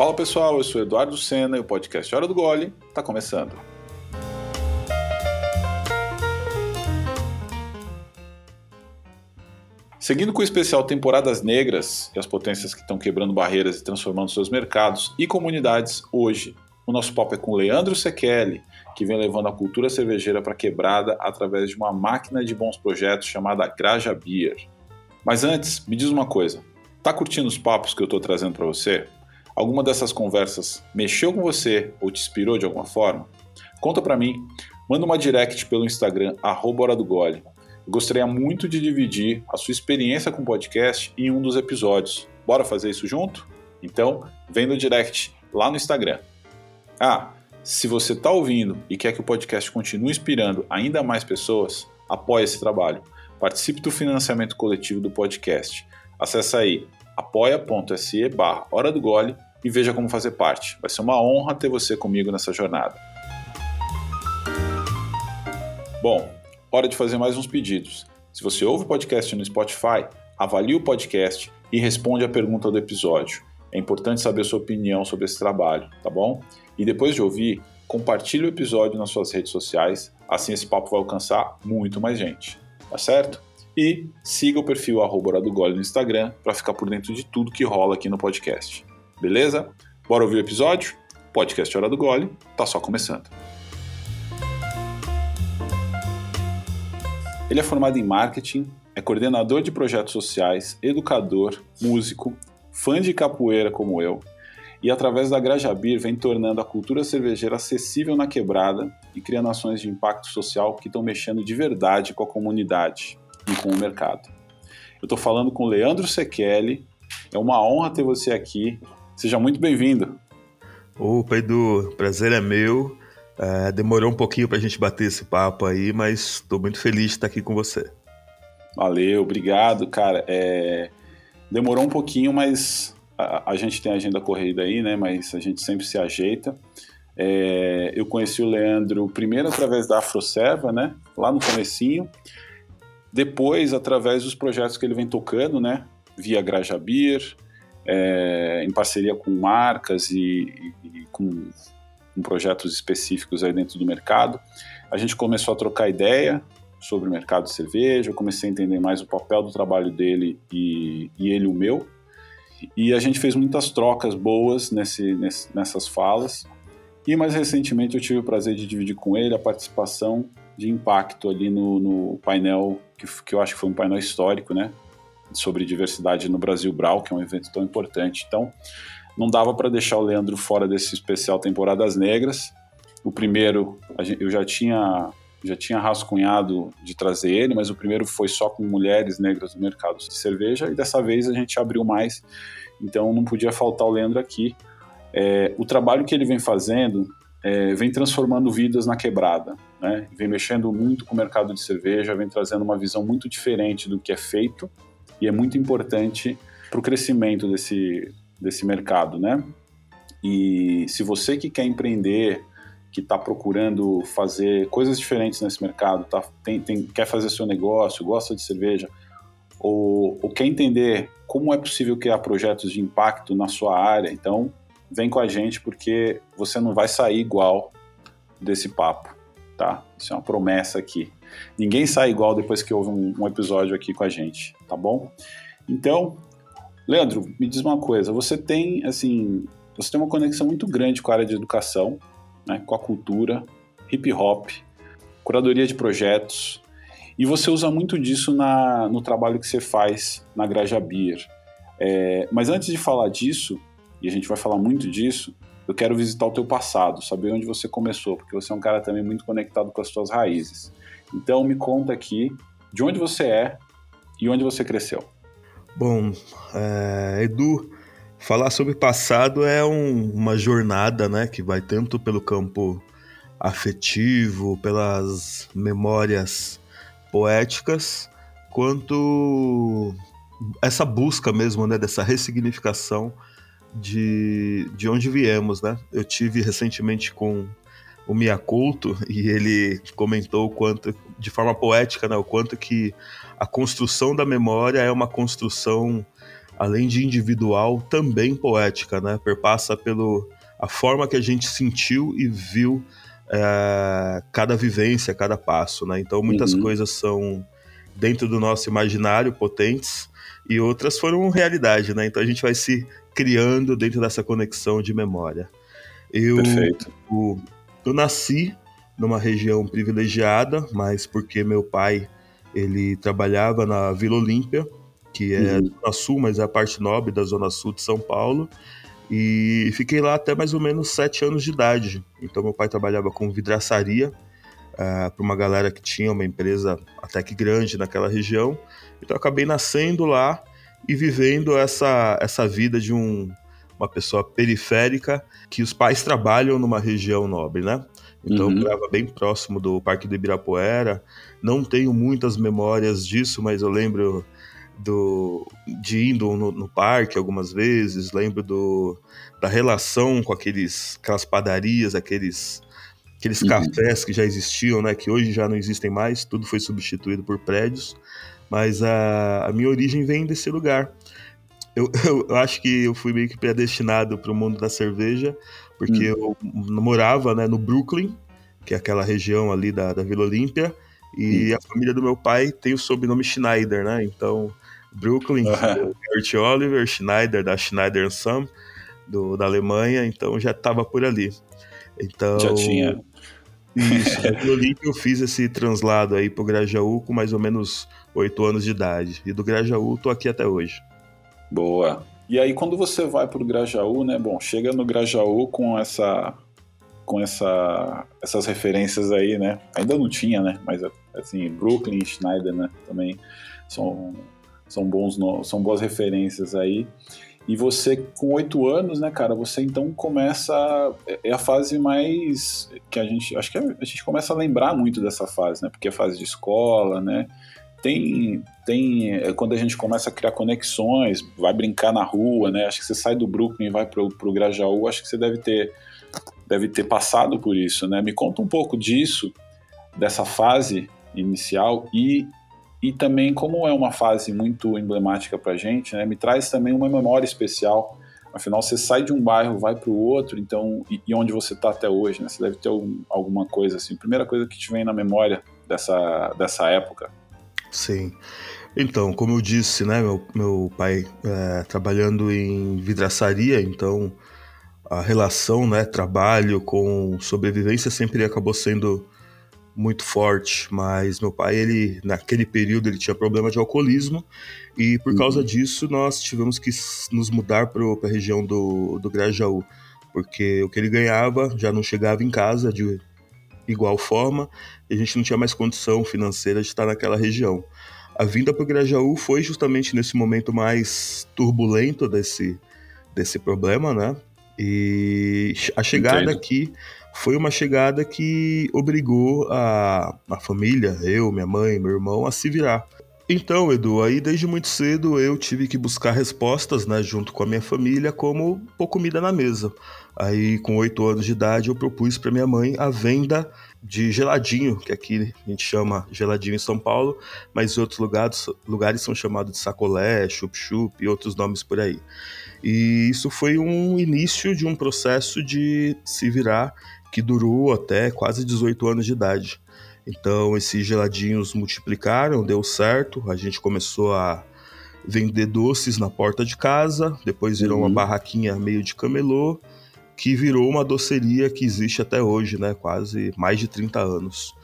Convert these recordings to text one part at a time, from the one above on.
Fala pessoal, eu sou Eduardo Sena e o podcast Hora do Gole está começando. Seguindo com o especial Temporadas Negras e as potências que estão quebrando barreiras e transformando seus mercados e comunidades, hoje o nosso papo é com Leandro Sekeli, que vem levando a cultura cervejeira para quebrada através de uma máquina de bons projetos chamada Graja Beer. Mas antes, me diz uma coisa: tá curtindo os papos que eu estou trazendo para você? Alguma dessas conversas mexeu com você ou te inspirou de alguma forma? Conta para mim, manda uma direct pelo Instagram, Hora do Gole. Eu gostaria muito de dividir a sua experiência com o podcast em um dos episódios. Bora fazer isso junto? Então, vem no direct lá no Instagram. Ah, se você está ouvindo e quer que o podcast continue inspirando ainda mais pessoas, apoie esse trabalho. Participe do financiamento coletivo do podcast. Acesse aí apoia.se barra Hora do Gole e veja como fazer parte. Vai ser uma honra ter você comigo nessa jornada. Bom, hora de fazer mais uns pedidos. Se você ouve o podcast no Spotify, avalie o podcast e responde a pergunta do episódio. É importante saber sua opinião sobre esse trabalho, tá bom? E depois de ouvir, compartilhe o episódio nas suas redes sociais, assim esse papo vai alcançar muito mais gente, tá certo? E siga o perfil arroba do Gole no Instagram para ficar por dentro de tudo que rola aqui no podcast. Beleza? Bora ouvir o episódio? Podcast Hora do Gole tá só começando. Ele é formado em marketing, é coordenador de projetos sociais, educador, músico, fã de capoeira como eu, e através da Grajabir vem tornando a cultura cervejeira acessível na quebrada e criando ações de impacto social que estão mexendo de verdade com a comunidade e com o mercado. Eu estou falando com Leandro Sekeli, é uma honra ter você aqui Seja muito bem-vindo. Opa, Edu, prazer é meu. É, demorou um pouquinho para a gente bater esse papo aí, mas estou muito feliz de estar aqui com você. Valeu, obrigado, cara. É... Demorou um pouquinho, mas a, a, gente tem agenda corrida aí, né? Mas a gente sempre se ajeita. É... Eu conheci o Leandro primeiro através da Afroserva, né? Lá no comecinho. Depois, através dos projetos que ele vem tocando, né? Via Grajabir, é, em parceria com marcas e, e, e com, com, projetos específicos aí dentro do mercado. A gente começou a trocar ideia sobre o mercado de cerveja, eu comecei a entender mais o papel do trabalho dele e, e ele o meu. E a gente fez muitas trocas boas nesse, nesse, nessas falas. E mais recentemente eu tive o prazer de dividir com ele a participação de impacto ali no, no painel, que, que eu acho que foi um painel histórico, né? Sobre diversidade no Brasil Brau, que é um evento tão importante. Então, não dava para deixar o Leandro fora desse especial Temporadas Negras. O primeiro, eu já tinha já tinha rascunhado de trazer ele, mas o primeiro foi só com mulheres negras no mercado de cerveja e dessa vez a gente abriu mais, então não podia faltar o Leandro aqui. É, o trabalho que ele vem fazendo é, vem transformando vidas na quebrada, né? vem mexendo muito com o mercado de cerveja, vem trazendo uma visão muito diferente do que é feito e é muito importante para o crescimento desse, desse mercado, né? E se você que quer empreender, que está procurando fazer coisas diferentes nesse mercado, tá, tem, tem, quer fazer seu negócio, gosta de cerveja, ou, ou quer entender como é possível criar projetos de impacto na sua área, então vem com a gente porque você não vai sair igual desse papo, tá? Isso é uma promessa aqui. Ninguém sai igual depois que houve um, um episódio aqui com a gente, tá bom? Então, Leandro, me diz uma coisa. Você tem, assim, você tem uma conexão muito grande com a área de educação, né, com a cultura, hip hop, curadoria de projetos, e você usa muito disso na, no trabalho que você faz na Graja Beer. É, mas antes de falar disso, e a gente vai falar muito disso, eu quero visitar o teu passado, saber onde você começou, porque você é um cara também muito conectado com as suas raízes. Então me conta aqui de onde você é e onde você cresceu. Bom, é, Edu, falar sobre passado é um, uma jornada, né, que vai tanto pelo campo afetivo, pelas memórias poéticas, quanto essa busca mesmo, né, dessa ressignificação de, de onde viemos, né? Eu tive recentemente com o Miyakoto e ele comentou o quanto, de forma poética, né, o quanto que a construção da memória é uma construção além de individual, também poética, né? Perpassa pelo a forma que a gente sentiu e viu é, cada vivência, cada passo, né? Então muitas uhum. coisas são dentro do nosso imaginário potentes e outras foram realidade, né? Então a gente vai se criando dentro dessa conexão de memória. Eu, Perfeito. Eu, eu nasci numa região privilegiada, mas porque meu pai ele trabalhava na Vila Olímpia, que é uhum. Zona Sul, mas é a parte nobre da Zona Sul de São Paulo. E fiquei lá até mais ou menos sete anos de idade. Então meu pai trabalhava com vidraçaria uh, ah, para uma galera que tinha uma empresa até que grande naquela região. Então acabei nascendo lá e vivendo essa, essa vida de um, uma pessoa periférica que os pais trabalham numa região nobre, né? Então uhum. eu morava bem próximo do Parque do Ibirapuera. Não tenho muitas memórias disso, mas eu lembro do, de indo no, no, parque algumas vezes, lembro do, da relação com aqueles, aquelas padarias, aqueles, aqueles uhum. cafés que já existiam, né, que hoje já não existem mais, tudo foi substituído por prédios, mas a, a minha origem vem desse lugar. Eu, eu, acho que eu fui meio que predestinado para o mundo da cerveja, porque uhum. eu morava né, no Brooklyn, que é aquela região ali da, da Vila Olímpia, e a família do meu pai tem o sobrenome Schneider, né? Então Brooklyn, uhum. Gert Oliver, Schneider, da Schneider Sam, do, da Alemanha, então já estava por ali. Então, já tinha. Isso, no Olímpio eu fiz esse translado aí pro Grajaú com mais ou menos oito anos de idade. E do Grajaú tô aqui até hoje. Boa. E aí quando você vai pro Grajaú, né? Bom, chega no Grajaú com essa com essa essas referências aí, né? Ainda não tinha, né? Mas assim, Brooklyn Schneider, né? Também são são, bons, são boas referências aí. E você, com oito anos, né, cara, você então começa. É, é a fase mais. que a gente. Acho que a gente começa a lembrar muito dessa fase, né? Porque é fase de escola, né? Tem. tem é quando a gente começa a criar conexões, vai brincar na rua, né? Acho que você sai do Brooklyn e vai pro, pro Grajaú, acho que você deve ter. Deve ter passado por isso, né? Me conta um pouco disso, dessa fase inicial e e também, como é uma fase muito emblemática para gente, né, me traz também uma memória especial. Afinal, você sai de um bairro, vai para o outro, então, e, e, onde você está até hoje, né? Você deve ter algum, alguma coisa assim. Primeira coisa que te vem na memória dessa, dessa época. Sim. Então, como eu disse, né, meu, meu pai é, trabalhando em vidraçaria, então a relação, né, trabalho com sobrevivência sempre acabou sendo muito forte, mas meu pai, ele naquele período ele tinha problema de alcoolismo e por uhum. causa disso nós tivemos que nos mudar para a região do, do Grajaú, porque o que ele ganhava já não chegava em casa de igual forma e a gente não tinha mais condição financeira de estar naquela região. A vinda para o Grajaú foi justamente nesse momento mais turbulento desse, desse problema, né? E a chegada Entendo. aqui foi uma chegada que obrigou a, a família, eu, minha mãe, meu irmão, a se virar. Então, Edu, aí desde muito cedo eu tive que buscar respostas, né, junto com a minha família, como pôr comida na mesa. Aí, com oito anos de idade, eu propus para minha mãe a venda de geladinho, que aqui a gente chama geladinho em São Paulo, mas em outros lugares, lugares são chamados de sacolé, chup-chup e outros nomes por aí. E isso foi um início de um processo de se virar que durou até quase 18 anos de idade. Então esses geladinhos multiplicaram, deu certo, a gente começou a vender doces na porta de casa, depois virou uhum. uma barraquinha meio de camelô, que virou uma doceria que existe até hoje, né? Quase mais de 30 anos.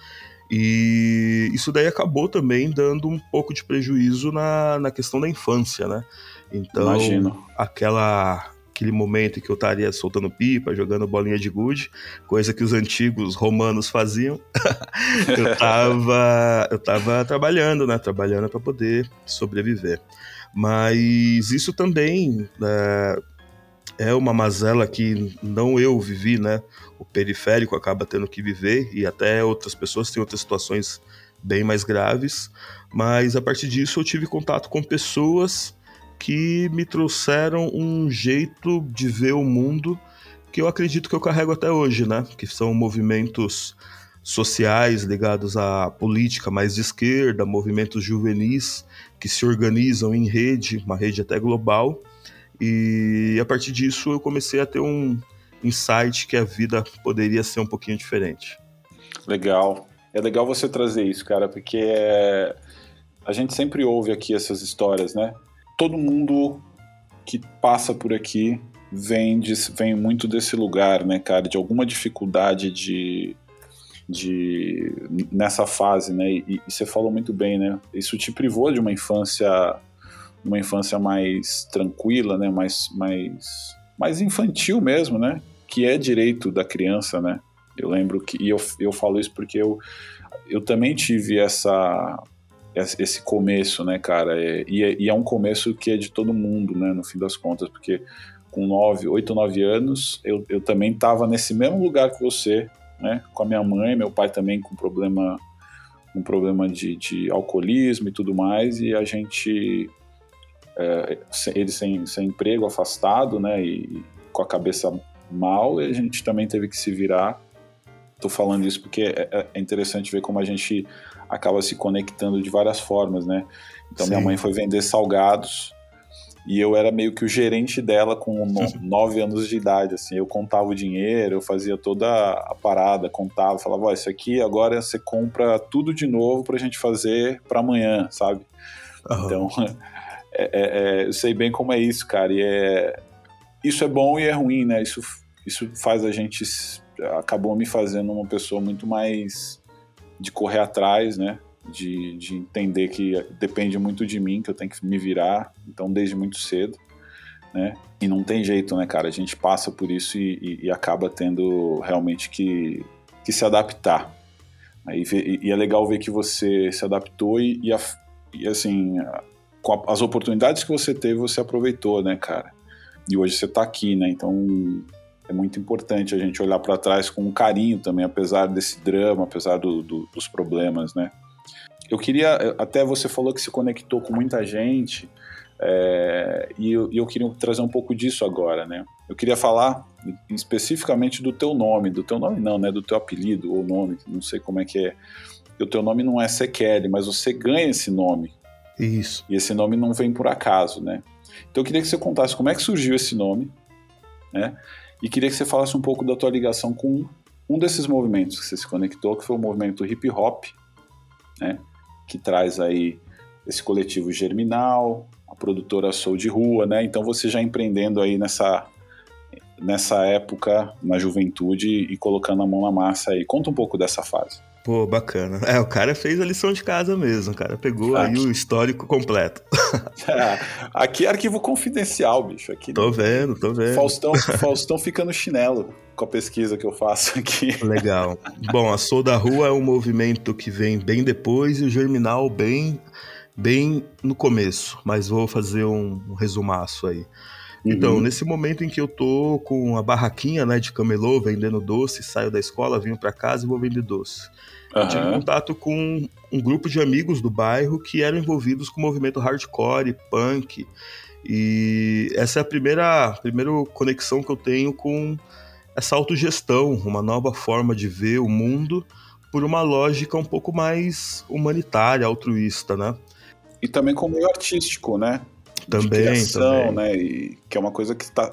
E isso daí acabou também dando um pouco de prejuízo na, na questão da infância, né? Então, Imagino. aquela aquele momento em que eu estaria soltando pipa, jogando bolinha de gude, coisa que os antigos romanos faziam. eu tava, eu tava trabalhando, né? Trabalhando para poder sobreviver. Mas isso também é, é uma mazela que não eu vivi, né? O periférico acaba tendo que viver e até outras pessoas têm outras situações bem mais graves. Mas a partir disso eu tive contato com pessoas que me trouxeram um jeito de ver o mundo que eu acredito que eu carrego até hoje, né? Que são movimentos sociais ligados à política mais de esquerda, movimentos juvenis que se organizam em rede, uma rede até global. E a partir disso eu comecei a ter um insight que a vida poderia ser um pouquinho diferente. Legal. É legal você trazer isso, cara, porque a gente sempre ouve aqui essas histórias, né? Todo mundo que passa por aqui vem, de, vem muito desse lugar, né, cara, de alguma dificuldade de, de nessa fase, né? E, e, você falou muito bem, né? Isso te privou de uma infância, uma infância mais tranquila, né? Mais, mais, mais infantil mesmo, né? Que é direito da criança, né? Eu lembro que e eu, eu falo isso porque eu eu também tive essa esse começo, né, cara? É, e, é, e, é, um começo que é de todo mundo, né, no fim das contas, porque com 9, 8, 9 anos, eu, eu também estava nesse mesmo lugar que você, né, com a minha mãe, meu pai também com problema um problema de, de alcoolismo e tudo mais, e a gente, é, ele sem, sem emprego, afastado, né, e com a cabeça mal, e a gente também teve que se virar. Tô falando isso porque é, é interessante ver como a gente acaba se conectando de várias formas, né? Então Sim. minha mãe foi vender salgados e eu era meio que o gerente dela com nove anos de idade, assim, eu contava o dinheiro, eu fazia toda a parada, contava, falava, ó, isso aqui agora você compra tudo de novo pra gente fazer para amanhã, sabe? Uhum. Então, é, é, é, eu sei bem como é isso, cara, e é, isso é bom e é ruim, né? Isso, isso faz a gente, acabou me fazendo uma pessoa muito mais de correr atrás, né? De, de entender que depende muito de mim, que eu tenho que me virar, então desde muito cedo, né? E não tem jeito, né, cara? A gente passa por isso e, e, e acaba tendo realmente que, que se adaptar. E, e é legal ver que você se adaptou e, e, a, e assim, as oportunidades que você teve, você aproveitou, né, cara? E hoje você tá aqui, né? Então é muito importante a gente olhar para trás com um carinho também, apesar desse drama, apesar do, do, dos problemas, né? Eu queria, até você falou que se conectou com muita gente, é, e, eu, e eu queria trazer um pouco disso agora, né? Eu queria falar especificamente do teu nome, do teu nome não, né? Do teu apelido ou nome, não sei como é que é. O teu nome não é Sekeli, mas você ganha esse nome. Isso. E esse nome não vem por acaso, né? Então eu queria que você contasse como é que surgiu esse nome, né? E queria que você falasse um pouco da tua ligação com um desses movimentos que você se conectou, que foi o movimento hip hop, né? Que traz aí esse coletivo Germinal, a produtora Soul de Rua, né? Então você já empreendendo aí nessa nessa época, na juventude e colocando a mão na massa aí. Conta um pouco dessa fase. Pô, bacana. É, o cara fez a lição de casa mesmo, o cara pegou aqui. aí o histórico completo. É, aqui é arquivo confidencial, bicho. Aqui tô vendo, tô vendo. Faustão, Faustão fica no chinelo com a pesquisa que eu faço aqui. Legal. Bom, a Sou da Rua é um movimento que vem bem depois e o Germinal bem, bem no começo, mas vou fazer um, um resumaço aí. Então, uhum. nesse momento em que eu tô com a barraquinha né, de camelô, vendendo doce, saio da escola, venho para casa e vou vender doce. Uhum. Eu tive contato com um grupo de amigos do bairro que eram envolvidos com o movimento hardcore, punk. E essa é a primeira, primeira conexão que eu tenho com essa autogestão, uma nova forma de ver o mundo por uma lógica um pouco mais humanitária, altruísta, né? E também com o meio artístico, né? Também, de criação, também. né? E que é uma coisa que está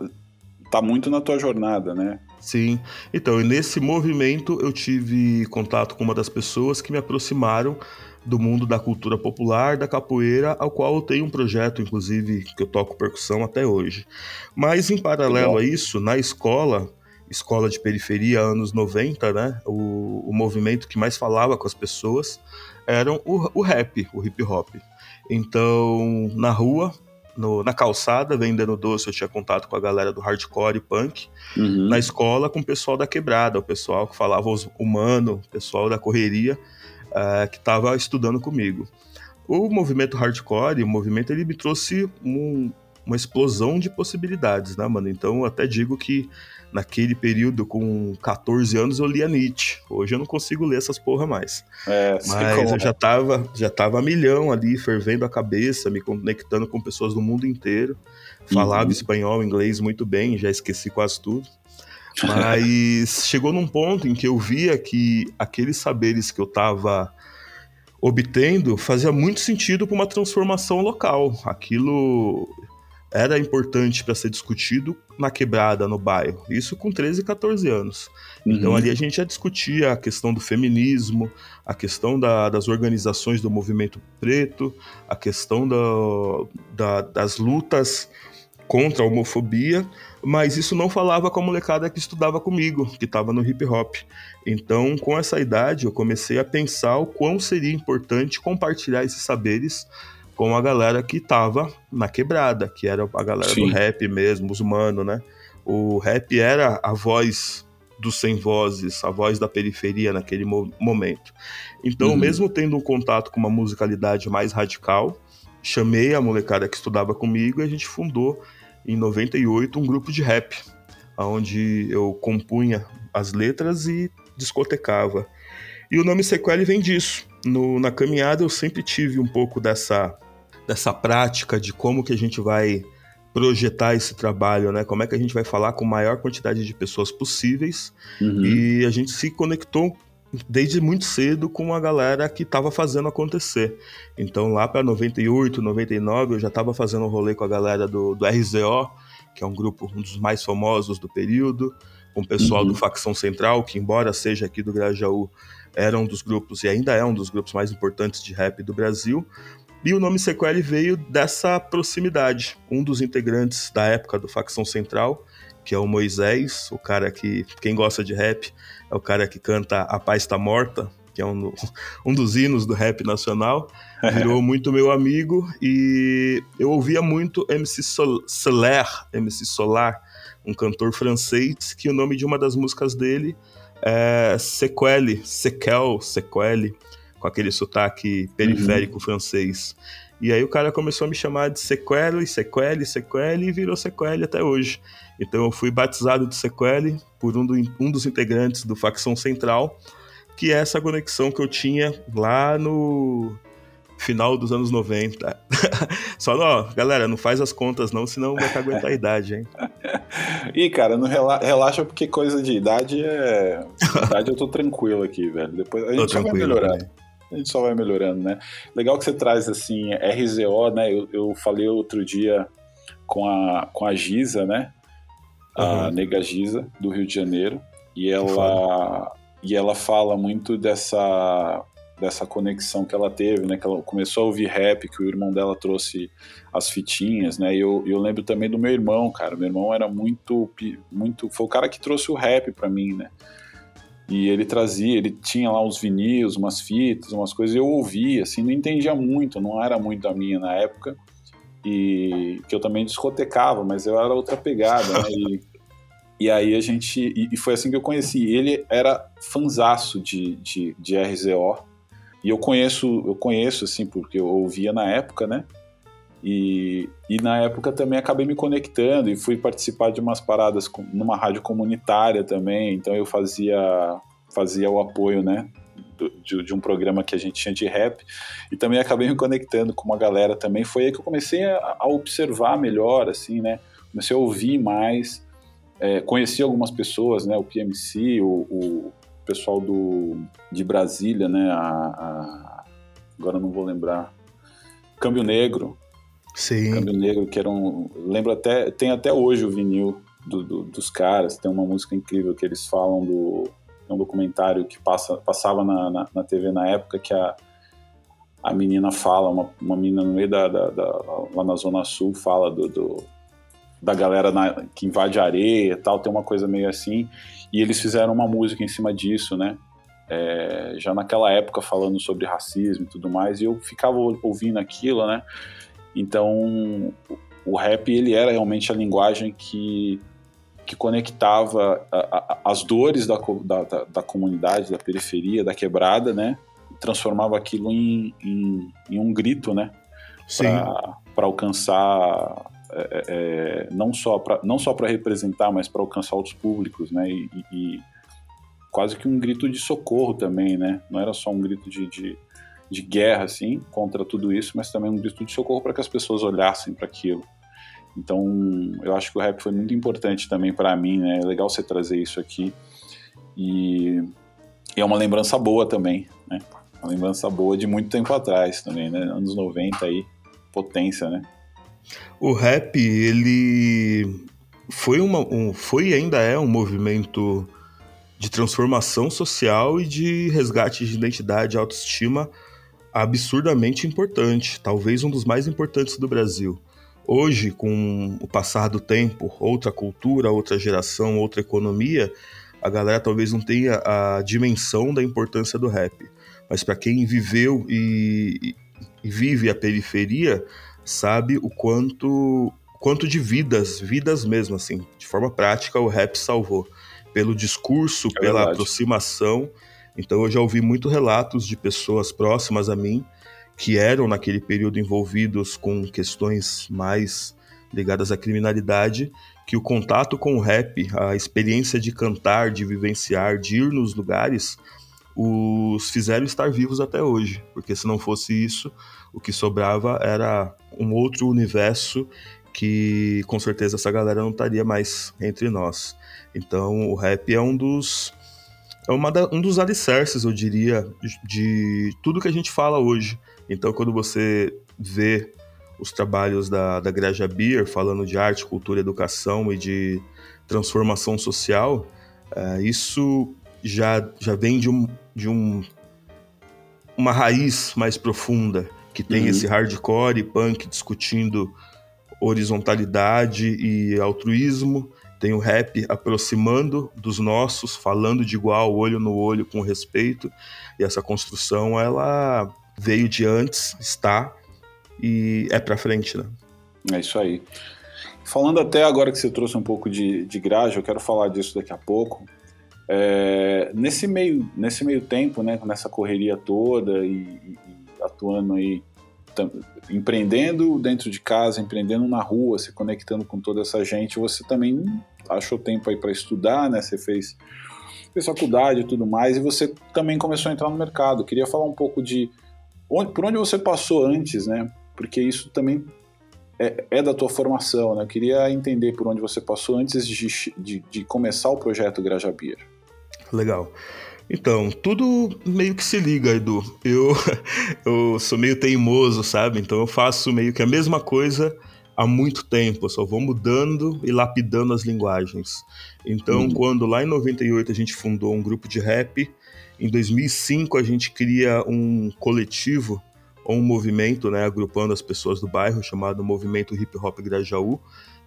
tá muito na tua jornada, né? Sim. Então, nesse movimento eu tive contato com uma das pessoas que me aproximaram do mundo da cultura popular, da capoeira, ao qual eu tenho um projeto, inclusive, que eu toco percussão até hoje. Mas, em paralelo a isso, na escola, escola de periferia, anos 90, né, o, o movimento que mais falava com as pessoas era o, o rap, o hip hop. Então, na rua, no, na calçada vendendo doce, eu tinha contato com a galera do hardcore e punk. Uhum. Na escola, com o pessoal da quebrada, o pessoal que falava humano, o pessoal da correria, uh, que estava estudando comigo. O movimento hardcore, o movimento, ele me trouxe um, uma explosão de possibilidades, né, mano? Então, eu até digo que naquele período, com 14 anos, eu lia Nietzsche. Hoje eu não consigo ler essas porra mais. É, Mas eu já tava, já tava a milhão ali, fervendo a cabeça, me conectando com pessoas do mundo inteiro. Falava uhum. espanhol, inglês muito bem, já esqueci quase tudo. Mas chegou num ponto em que eu via que aqueles saberes que eu estava obtendo fazia muito sentido para uma transformação local. Aquilo era importante para ser discutido na quebrada, no bairro. Isso com 13, 14 anos. Então, uhum. Ali a gente já discutia a questão do feminismo, a questão da, das organizações do movimento preto, a questão da, da, das lutas contra a homofobia, mas isso não falava com a molecada que estudava comigo, que estava no hip hop. Então, com essa idade, eu comecei a pensar o quão seria importante compartilhar esses saberes com a galera que estava na quebrada, que era a galera Sim. do rap mesmo, os mano, né? O rap era a voz dos sem vozes, a voz da periferia naquele mo momento. Então, uhum. mesmo tendo um contato com uma musicalidade mais radical, chamei a molecada que estudava comigo e a gente fundou em 98 um grupo de rap, onde eu compunha as letras e discotecava. E o nome Sequele vem disso. No, na caminhada eu sempre tive um pouco dessa, dessa prática de como que a gente vai projetar esse trabalho, né? Como é que a gente vai falar com a maior quantidade de pessoas possíveis. Uhum. E a gente se conectou desde muito cedo com a galera que estava fazendo acontecer. Então lá para 98, 99 eu já estava fazendo um rolê com a galera do, do RZO, que é um grupo um dos mais famosos do período, com o pessoal uhum. do Facção Central, que embora seja aqui do Grajaú, era um dos grupos e ainda é um dos grupos mais importantes de rap do Brasil. E o nome Sequele veio dessa proximidade. Um dos integrantes da época do Facção Central que é o Moisés, o cara que, quem gosta de rap, é o cara que canta A Paz Tá Morta, que é um, um dos hinos do rap nacional, virou muito meu amigo e eu ouvia muito MC Sol Soler, MC Solar, um cantor francês, que o nome de uma das músicas dele é Sequelle, Sequel, Sequelle, com aquele sotaque periférico uhum. francês. E aí o cara começou a me chamar de Sequele, Sequele, Sequele e virou Sequele até hoje. Então eu fui batizado de Sequele por um, do, um dos integrantes do Facção Central, que é essa conexão que eu tinha lá no final dos anos 90. Só, ó, galera, não faz as contas não, senão vai aguentar a idade, hein? Ih, cara, não rela relaxa porque coisa de idade é... idade eu tô tranquilo aqui, velho. Depois a gente vai melhorar. A gente só vai melhorando, né? Legal que você traz, assim, RZO, né? Eu, eu falei outro dia com a, com a Giza, né? A nega Giza, do Rio de Janeiro. E ela, e ela fala muito dessa, dessa conexão que ela teve, né? Que ela começou a ouvir rap, que o irmão dela trouxe as fitinhas, né? E eu, eu lembro também do meu irmão, cara. Meu irmão era muito, muito... Foi o cara que trouxe o rap para mim, né? E ele trazia, ele tinha lá uns vinis, umas fitas, umas coisas, eu ouvia, assim, não entendia muito, não era muito a minha na época, e que eu também discotecava, mas eu era outra pegada, né? E, e aí a gente, e, e, foi assim que eu conheci. Ele era fanzaço de, de, de RZO, e eu conheço, eu conheço, assim, porque eu ouvia na época, né? E, e na época também acabei me conectando e fui participar de umas paradas numa rádio comunitária também. Então eu fazia, fazia o apoio, né? De, de, um programa que a gente tinha de rap e também acabei me conectando com uma galera também. Foi aí que eu comecei a, a observar melhor, assim, né? Comecei a ouvir mais, é, conheci algumas pessoas, né? O PMC, o, o pessoal do, de Brasília, né? A, a, agora não vou lembrar. Câmbio Negro, Sim. Negro, que era um. Lembro até. Tem até hoje o vinil do, do, dos caras, tem uma música incrível que eles falam do. É um documentário que passa, passava na, na, na, TV na época que a, a menina fala, uma, uma menina no meio da, da, da lá na Zona Sul fala do, do da galera na, que invade areia e tal, tem uma coisa meio assim. E eles fizeram uma música em cima disso, né? É, já naquela época falando sobre racismo e tudo mais, e eu ficava ouvindo aquilo, né? Então, o rap ele era realmente a linguagem que, que conectava a, a, as dores da, da, da, comunidade, da periferia, da quebrada, né? Transformava aquilo em, em, em um grito, né? Para alcançar é, é, é não só para não só para representar, mas para alcançar outros públicos, né? E, e, quase que um grito de socorro também, né? Não era só um grito de, de de guerra, assim, contra tudo isso, mas também um grito de socorro para que as pessoas olhassem para aquilo. Então, eu acho que o rap foi muito importante também para mim, né? É legal você trazer isso aqui. E, é uma lembrança boa também, né? Uma lembrança boa de muito tempo atrás também, né? Anos 90 aí, potência, né? O rap, ele foi, uma, um, foi e ainda é um movimento de transformação social e de resgate de identidade autoestima absurdamente importante, talvez um dos mais importantes do Brasil. Hoje, com o passar do tempo, outra cultura, outra geração, outra economia, a galera talvez não tenha a dimensão da importância do rap. Mas para quem viveu e, e, vive a periferia, sabe o quanto quanto de vidas, vidas mesmo assim, de forma prática o rap salvou pelo discurso, é pela verdade. aproximação. Então eu já ouvi muito relatos de pessoas próximas a mim que eram naquele período envolvidos com questões mais ligadas à criminalidade, que o contato com o rap, a experiência de cantar, de vivenciar, de ir nos lugares, os fizeram estar vivos até hoje, porque se não fosse isso, o que sobrava era um outro universo que com certeza essa galera não estaria mais entre nós. Então o rap é um dos é uma da, um dos alicerces, eu diria, de tudo que a gente fala hoje. Então quando você vê os trabalhos da, da Greja Beer falando de arte, cultura, educação e de transformação social, é, isso já, já vem de, um, de um, uma raiz mais profunda, que tem uhum. esse hardcore e punk discutindo horizontalidade e altruísmo, tem o rap aproximando dos nossos, falando de igual, olho no olho, com respeito, e essa construção ela veio de antes, está e é para frente, né? É isso aí. Falando até agora que você trouxe um pouco de, de graja, eu quero falar disso daqui a pouco. É, nesse, meio, nesse meio tempo, né, nessa correria toda e, e atuando aí, empreendendo dentro de casa, empreendendo na rua, se conectando com toda essa gente, você também achou tempo aí para estudar, né? Você fez, fez faculdade e tudo mais, e você também começou a entrar no mercado. Queria falar um pouco de onde, por onde você passou antes, né? Porque isso também é, é, da tua formação, né? Eu queria entender por onde você passou antes de, de, de começar o projeto Grajabir. Legal. Então, tudo meio que se liga, Edu. Eu, eu sou meio teimoso, sabe? Então eu faço meio que a mesma coisa há muito tempo, só vou mudando e lapidando as linguagens. Então, uhum. quando lá em 98 a gente fundou um grupo de rap, em 2005 a gente cria um coletivo ou um movimento, né, agrupando as pessoas do bairro, chamado Movimento Hip Hop Grajaú,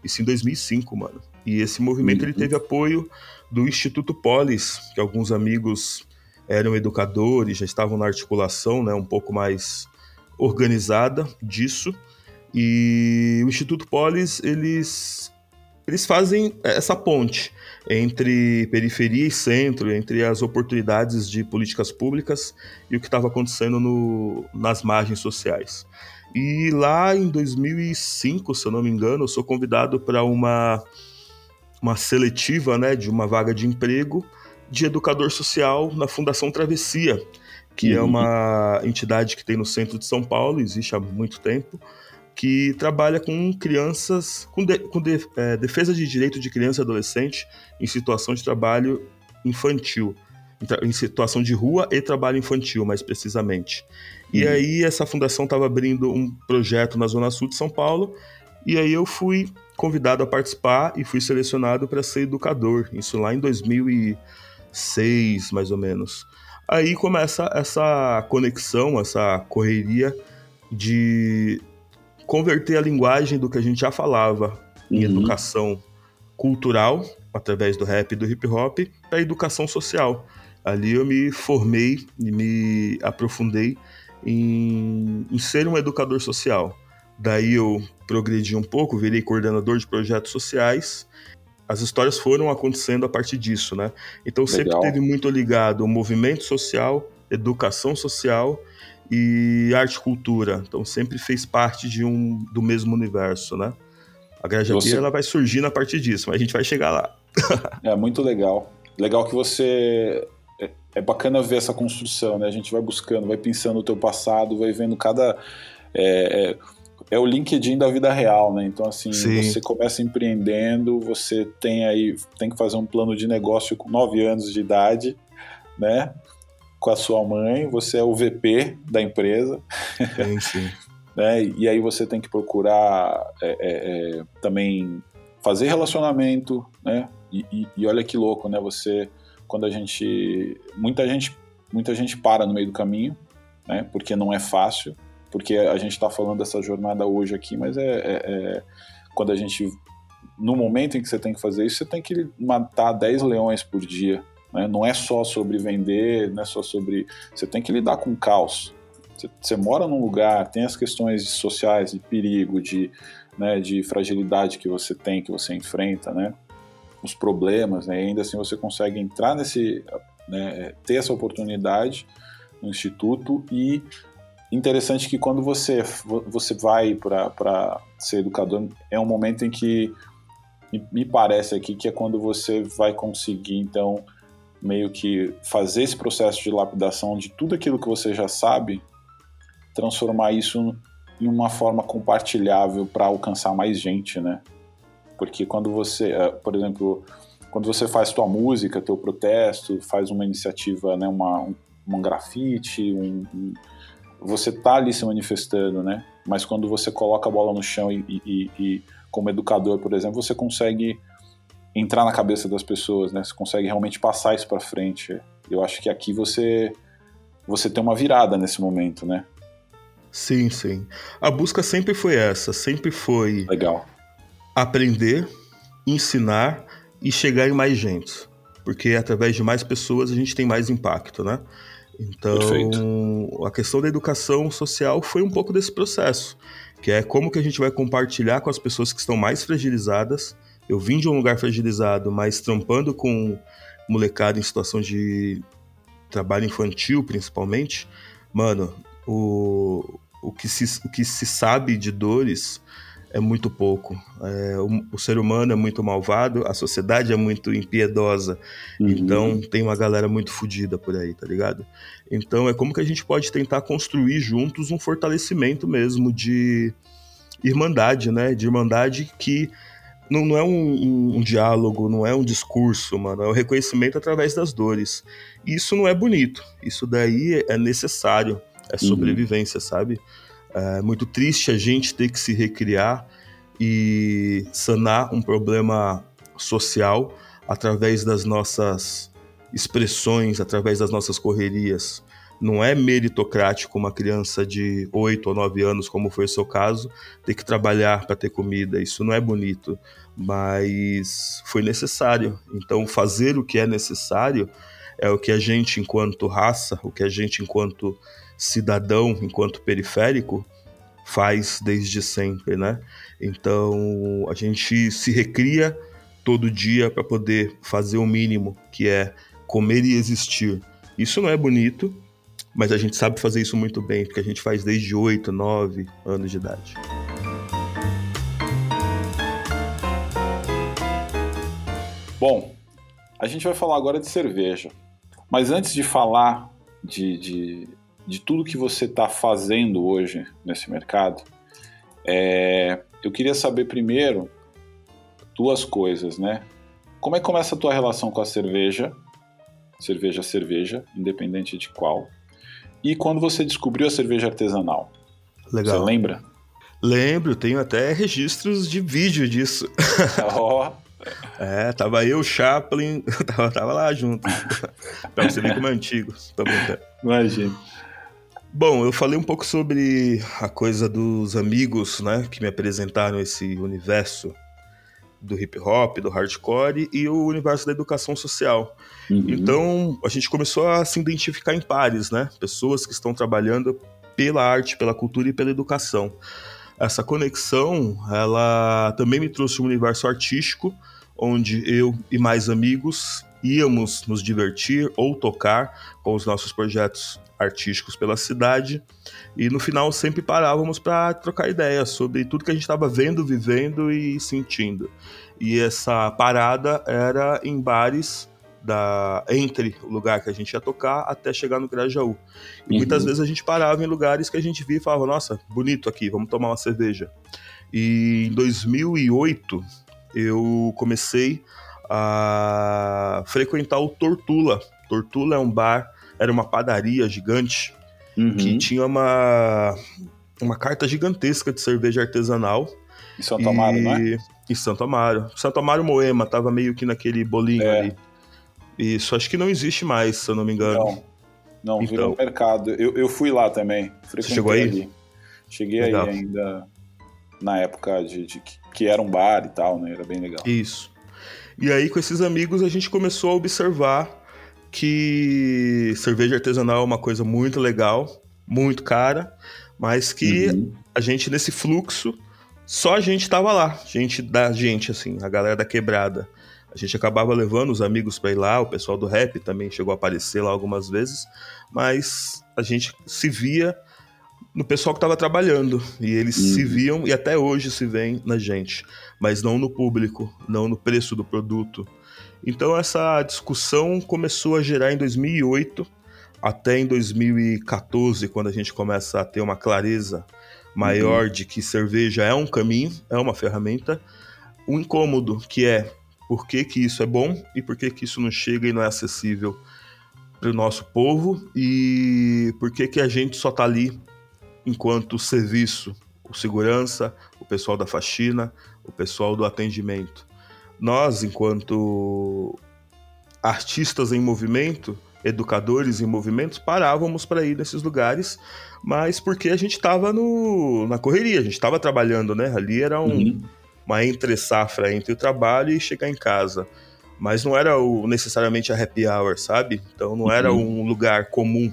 isso em 2005, mano. E esse movimento uhum. ele teve apoio do Instituto Polis, que alguns amigos eram educadores, já estavam na articulação, né, um pouco mais organizada disso. E o Instituto Polis, eles eles fazem essa ponte entre periferia e centro, entre as oportunidades de políticas públicas e o que estava acontecendo no, nas margens sociais. E lá em 2005, se eu não me engano, eu sou convidado para uma, uma seletiva né, de uma vaga de emprego de educador social na Fundação Travessia, que é uhum. é uma entidade que tem no centro de São Paulo, existe há muito tempo, que trabalha com crianças, com, de, com de, é, defesa de direito de criança e adolescente em situação de trabalho infantil, em, em situação de rua e trabalho infantil, mais precisamente. E uhum. aí essa fundação estava abrindo um projeto na Zona Sul de São Paulo, e aí eu fui convidado a participar e fui selecionado para ser educador, isso lá em 2006, mais ou menos. Aí começa essa conexão, essa correria de converter a linguagem do que a gente já falava em uhum. educação cultural, através do rap e do hip hop, para educação social. Ali eu me formei e me aprofundei em, em ser um educador social. Daí eu progredi um pouco, virei coordenador de projetos sociais. As histórias foram acontecendo a partir disso, né? Então Legal. sempre teve muito ligado o movimento social, educação social e arte e cultura. Então sempre fez parte de um do mesmo universo, né? A Graja você... ela vai surgindo a partir disso, mas a gente vai chegar lá. é muito legal. Legal que você é, é bacana ver essa construção, né? A gente vai buscando, vai pensando no teu passado, vai vendo cada é, é, é o LinkedIn da vida real, né? Então, assim, Sim. você começa empreendendo, você tem aí, tem que fazer um plano de negócio com 9 anos de idade, né? Com a sua mãe, você é o VP da empresa. Sim, sim. né? E aí você tem que procurar é, é, é, também fazer relacionamento, né? E, e, e, olha que louco, né? Você, quando a gente, muita gente, muita gente para no meio do caminho, né? Porque não é fácil porque a gente está falando dessa jornada hoje aqui, mas é, é, é, quando a gente, no momento em que você tem que fazer isso, você tem que matar 10 leões por dia. Né? Não é só sobre vender, não é só sobre. Você tem que lidar com caos. Você, você mora num lugar, tem as questões sociais, de perigo, de, né, de fragilidade que você tem, que você enfrenta, né? os problemas, né? e ainda assim você consegue entrar nesse. Né, ter essa oportunidade no instituto e interessante que quando você, você vai para ser educador, é um momento em que me parece aqui que é quando você vai conseguir, então, meio que fazer esse processo de lapidação de tudo aquilo que você já sabe, transformar isso em uma forma compartilhável para alcançar mais gente, né? Porque quando você, eh, por exemplo, quando você faz tua música, teu protesto, faz uma iniciativa, né, uma, um, um grafite, um, um você tá ali se manifestando, né? Mas quando você coloca a bola no chão e, e, e como educador, por exemplo, você consegue entrar na cabeça das pessoas, né? Você consegue realmente passar isso para frente. Eu acho que aqui você você tem uma virada nesse momento, né? Sim, sim. A busca sempre foi essa, sempre foi legal aprender, ensinar e chegar em mais gente, porque através de mais pessoas a gente tem mais impacto, né? Então, Perfeito. a questão da educação social foi um pouco desse processo, que é como que a gente vai compartilhar com as pessoas que estão mais fragilizadas. Eu vim de um lugar fragilizado, mas trampando com molecada em situação de trabalho infantil, principalmente, mano, o, o, que, se, o que se sabe de dores é muito pouco. É, o, o, ser humano é muito malvado, a sociedade é muito impiedosa. Uhum. Então tem uma galera muito fodida por aí, tá ligado? Então é como que a gente pode tentar construir juntos um fortalecimento mesmo de irmandade, né? De irmandade que não, não é um, um, um, diálogo, não é um discurso, mano. É o um reconhecimento através das dores. Isso não é bonito. Isso daí é necessário. É uhum. sobrevivência, uhum. sabe? É muito triste a gente ter que se recriar e sanar um problema social através das nossas expressões, através das nossas correrias. Não é meritocrático uma criança de 8 ou 9 anos, como foi o seu caso, ter que trabalhar para ter comida. Isso não é bonito, mas foi necessário. Então, fazer o que é necessário é o que a gente, enquanto raça, o que a gente, enquanto cidadão, enquanto periférico, faz desde sempre, né? Então a gente se recria todo dia para poder fazer o mínimo, que é comer e existir. Isso não é bonito, mas a gente sabe fazer isso muito bem, porque a gente faz desde 8, 9 anos de idade. Bom, a gente vai falar agora de cerveja. Mas antes de falar de, de de tudo que você está fazendo hoje nesse mercado, é, eu queria saber primeiro duas coisas, né? Como é que começa a tua relação com a cerveja? Cerveja, cerveja, independente de qual. E quando você descobriu a cerveja artesanal? Legal. Você lembra? Lembro, tenho até registros de vídeo disso. Ó. Oh. É, tava eu, Chaplin, tava, tava lá junto. pra você ver como é antigo. Tô brincando. Imagina. Bom, eu falei um pouco sobre a coisa dos amigos, né, que me apresentaram esse universo do hip hop, do hardcore e o universo da educação social. Uhum. Então, a gente começou a se identificar em pares, né? Pessoas que estão trabalhando pela arte, pela cultura e pela educação. Essa conexão, ela também me trouxe um universo artístico, onde eu e mais amigos íamos nos divertir ou tocar com os nossos projetos artísticos pela cidade e no final sempre parávamos para trocar ideias sobre tudo que a gente estava vendo, vivendo e sentindo. E essa parada era em bares da entre o lugar que a gente ia tocar até chegar no Grajaú. E uhum. muitas vezes a gente parava em lugares que a gente via e falava: "Nossa, bonito aqui, vamos tomar uma cerveja". E em 2008 eu comecei a frequentar o Tortula. Tortula é um bar, era uma padaria gigante uhum. que tinha uma uma carta gigantesca de cerveja artesanal. Em Santo Amaro, e... né? Em Santo Amaro. Santo Amaro Moema, tava meio que naquele bolinho é. ali. Isso, acho que não existe mais, se eu não me engano. Não, não então, virou mercado. Eu, eu fui lá também. Você chegou aí? Ali. Cheguei legal. aí ainda na época de, de, que era um bar e tal, né? Era bem legal. Isso. E aí, com esses amigos, a gente começou a observar que cerveja artesanal é uma coisa muito legal, muito cara, mas que uhum. a gente, nesse fluxo, só a gente tava lá, gente da gente, assim, a galera da quebrada. A gente acabava levando os amigos para ir lá, o pessoal do rap também chegou a aparecer lá algumas vezes, mas a gente se via no pessoal que estava trabalhando. E eles uhum. se viam e até hoje se veem na gente, mas não no público, não no preço do produto. Então essa discussão começou a gerar em 2008 até em 2014, quando a gente começa a ter uma clareza maior uhum. de que cerveja é um caminho, é uma ferramenta. Um incômodo que é por que, que isso é bom e por que, que isso não chega e não é acessível para o nosso povo e por que, que a gente só está ali enquanto serviço, o segurança, o pessoal da faxina, o pessoal do atendimento. Nós, enquanto artistas em movimento, educadores em movimento, parávamos para ir nesses lugares, mas porque a gente estava na correria, a gente estava trabalhando, né? Ali era um, uhum. uma entre-safra entre o trabalho e chegar em casa. Mas não era o, necessariamente a happy hour, sabe? Então não era uhum. um lugar comum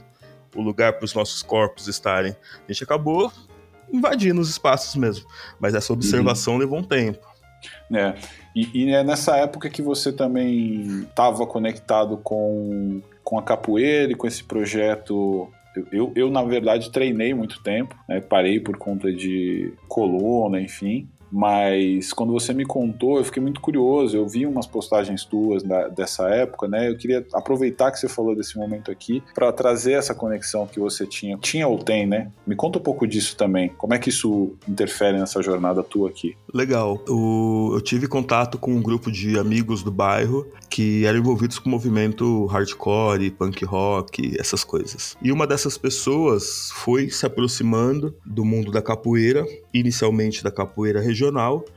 o lugar para os nossos corpos estarem. A gente acabou invadindo os espaços mesmo, mas essa observação uhum. levou um tempo. É. E, e, é nessa época que você também estava conectado com, com a capoeira e com esse projeto. Eu, eu, eu na verdade, treinei muito tempo, né? parei por conta de coluna, enfim. Mas quando você me contou, eu fiquei muito curioso. Eu vi umas postagens tuas da, dessa época, né? Eu queria aproveitar que você falou desse momento aqui para trazer essa conexão que você tinha, tinha ou tem, né? Me conta um pouco disso também. Como é que isso interfere nessa jornada tua aqui? Legal. O, eu tive contato com um grupo de amigos do bairro que eram envolvidos com o movimento hardcore, punk rock, essas coisas. E uma dessas pessoas foi se aproximando do mundo da capoeira, inicialmente da capoeira regional,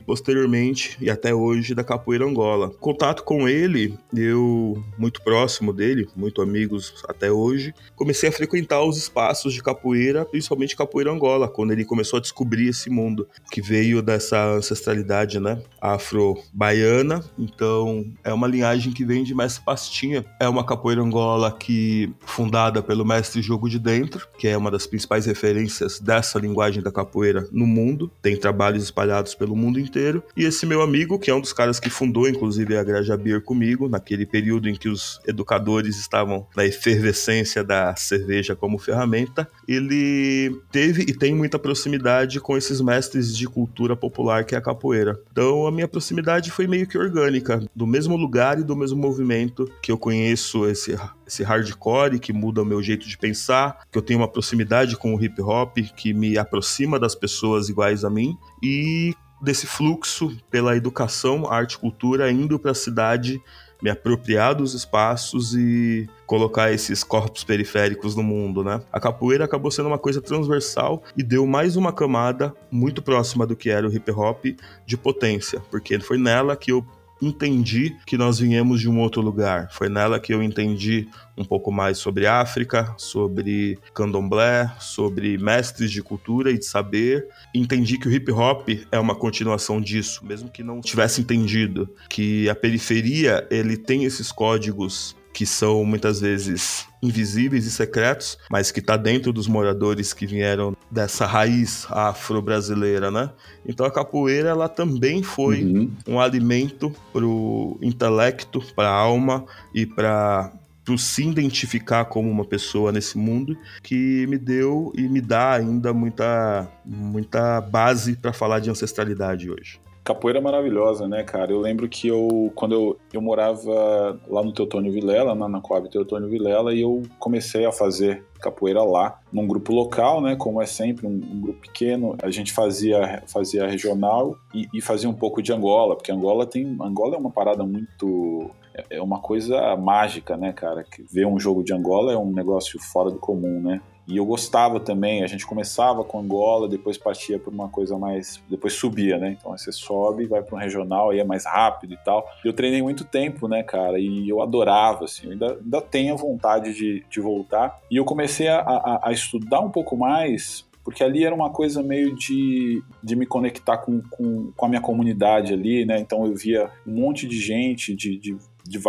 posteriormente e até hoje da capoeira Angola. Contato com ele, eu muito próximo dele, muito amigos até hoje, comecei a frequentar os espaços de capoeira, principalmente capoeira Angola, quando ele começou a descobrir esse mundo que veio dessa ancestralidade, né, afro-baiana. Então, é uma linhagem que vem de Mestre Pastinha. É uma capoeira angola que fundada pelo mestre Jogo de Dentro, que é uma das principais referências dessa linguagem da capoeira no mundo. Tem trabalhos espalhados pelo mundo inteiro. E esse meu amigo, que é um dos caras que fundou inclusive a Grajabir comigo, naquele período em que os educadores estavam na efervescência da cerveja como ferramenta, ele teve e tem muita proximidade com esses mestres de cultura popular que é a capoeira. Então a minha proximidade foi meio que orgânica, do mesmo lugar e do mesmo movimento que eu conheço esse, esse hardcore que muda o meu jeito de pensar, que eu tenho uma proximidade com o hip hop que me aproxima das pessoas iguais a mim e desse fluxo pela educação, arte e cultura indo para a cidade me apropriar dos espaços e colocar esses corpos periféricos no mundo, né? A capoeira acabou sendo uma coisa transversal e deu mais uma camada muito próxima do que era o hip hop de potência, porque foi nela que eu entendi que nós viemos de um outro lugar. Foi nela que eu entendi um pouco mais sobre África, sobre candomblé, sobre mestres de cultura e de saber. Entendi que o hip hop é uma continuação disso, mesmo que não tivesse entendido que a periferia ele tem esses códigos que são muitas vezes invisíveis e secretos, mas que está dentro dos moradores que vieram dessa raiz afro-brasileira, né? Então a capoeira ela também foi uhum. um alimento para o intelecto, para a alma e para para se identificar como uma pessoa nesse mundo que me deu e me dá ainda muita muita base para falar de ancestralidade hoje. Capoeira é maravilhosa, né, cara? Eu lembro que eu, quando eu, eu morava lá no Teotônio Vilela, na, na Coab Teotônio Vilela, e eu comecei a fazer capoeira lá, num grupo local, né, como é sempre, um, um grupo pequeno. A gente fazia, fazia regional e, e, fazia um pouco de Angola, porque Angola tem, Angola é uma parada muito é, é uma coisa mágica, né, cara? Ver um jogo de Angola é um negócio fora do comum, né? E eu gostava também, a gente começava com Angola, depois partia por uma coisa mais. Depois subia, né? Então você sobe, vai para um regional, aí é mais rápido e tal. Eu treinei muito tempo, né, cara? E eu adorava, assim, eu ainda, ainda tenho vontade de, de voltar. E eu comecei a, a, a estudar um pouco mais porque ali era uma coisa meio de, de me conectar com, com, com, a minha comunidade ali, né? Então eu via um monte de gente, de, de de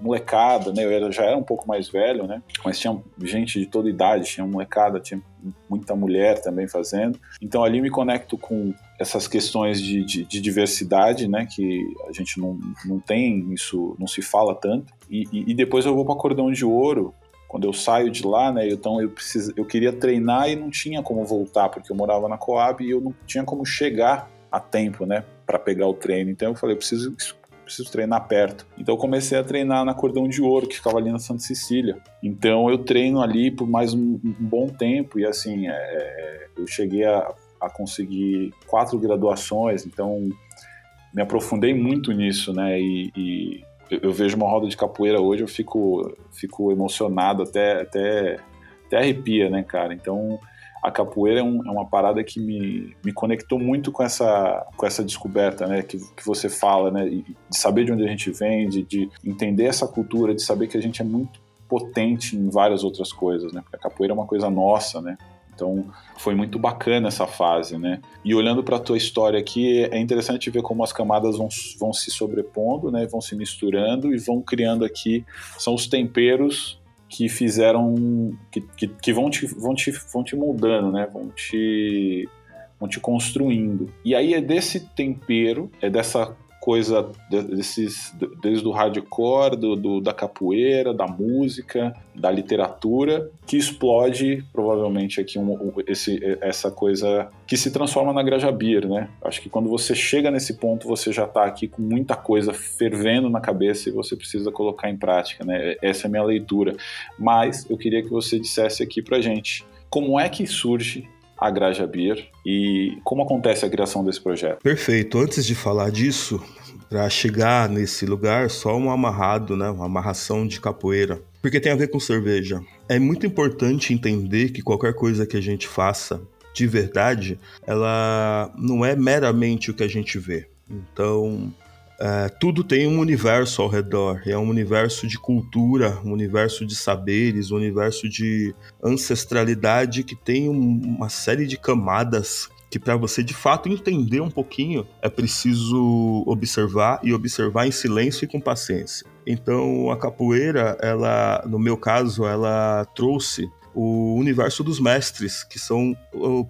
molecada, né? Eu era, já era um pouco mais velho, né? Mas tinha gente de toda idade, tinha molecada, tinha muita mulher também fazendo. Então ali me conecto com essas questões de, de, de diversidade, né? Que a gente não, não tem isso, não se fala tanto. E, e, e depois eu vou para Cordão de Ouro, quando eu saio de lá, né, então eu preciso, eu queria treinar e não tinha como voltar porque eu morava na Coab e eu não tinha como chegar a tempo, né, para pegar o treino. Então eu falei, eu preciso preciso treinar perto. Então eu comecei a treinar na Cordão de Ouro, que ficava ali na Santa Cecília. Então eu treino ali por mais um, um bom tempo e assim, é, eu cheguei a, a conseguir quatro graduações, então me aprofundei muito nisso, né? E, e, eu vejo uma roda de capoeira hoje, eu fico, fico emocionado, até, até, até arrepia, né, cara? Então a capoeira é, um, é, uma parada que me, me conectou muito com essa, com essa descoberta, né, que, que você fala, né, de saber de onde a gente vem, de, de entender essa cultura, de saber que a gente é muito potente em várias outras coisas, né, porque a capoeira é uma coisa nossa, né, então foi muito bacana essa fase, né? E olhando para a tua história aqui, é interessante ver como as camadas vão, vão se sobrepondo, né? Vão se misturando e vão criando aqui são os temperos que fizeram que, que, que, vão, te, vão, te, vão te moldando, né? Vão te vão te construindo. E aí é desse tempero, é dessa coisa desses, desde o hardcore, do, do, da capoeira, da música, da literatura, que explode provavelmente aqui um, esse, essa coisa que se transforma na Graja Beer, né? Acho que quando você chega nesse ponto, você já está aqui com muita coisa fervendo na cabeça e você precisa colocar em prática, né? Essa é a minha leitura. Mas eu queria que você dissesse aqui pra gente como é que surge a Graja Beer e como acontece a criação desse projeto. Perfeito. Antes de falar disso, para chegar nesse lugar, só um amarrado, né, uma amarração de capoeira, porque tem a ver com cerveja. É muito importante entender que qualquer coisa que a gente faça de verdade, ela não é meramente o que a gente vê. Então, é, tudo tem um universo ao redor. É um universo de cultura, um universo de saberes, um universo de ancestralidade que tem uma série de camadas que para você de fato entender um pouquinho é preciso observar e observar em silêncio e com paciência. Então a capoeira, ela, no meu caso, ela trouxe o universo dos mestres, que são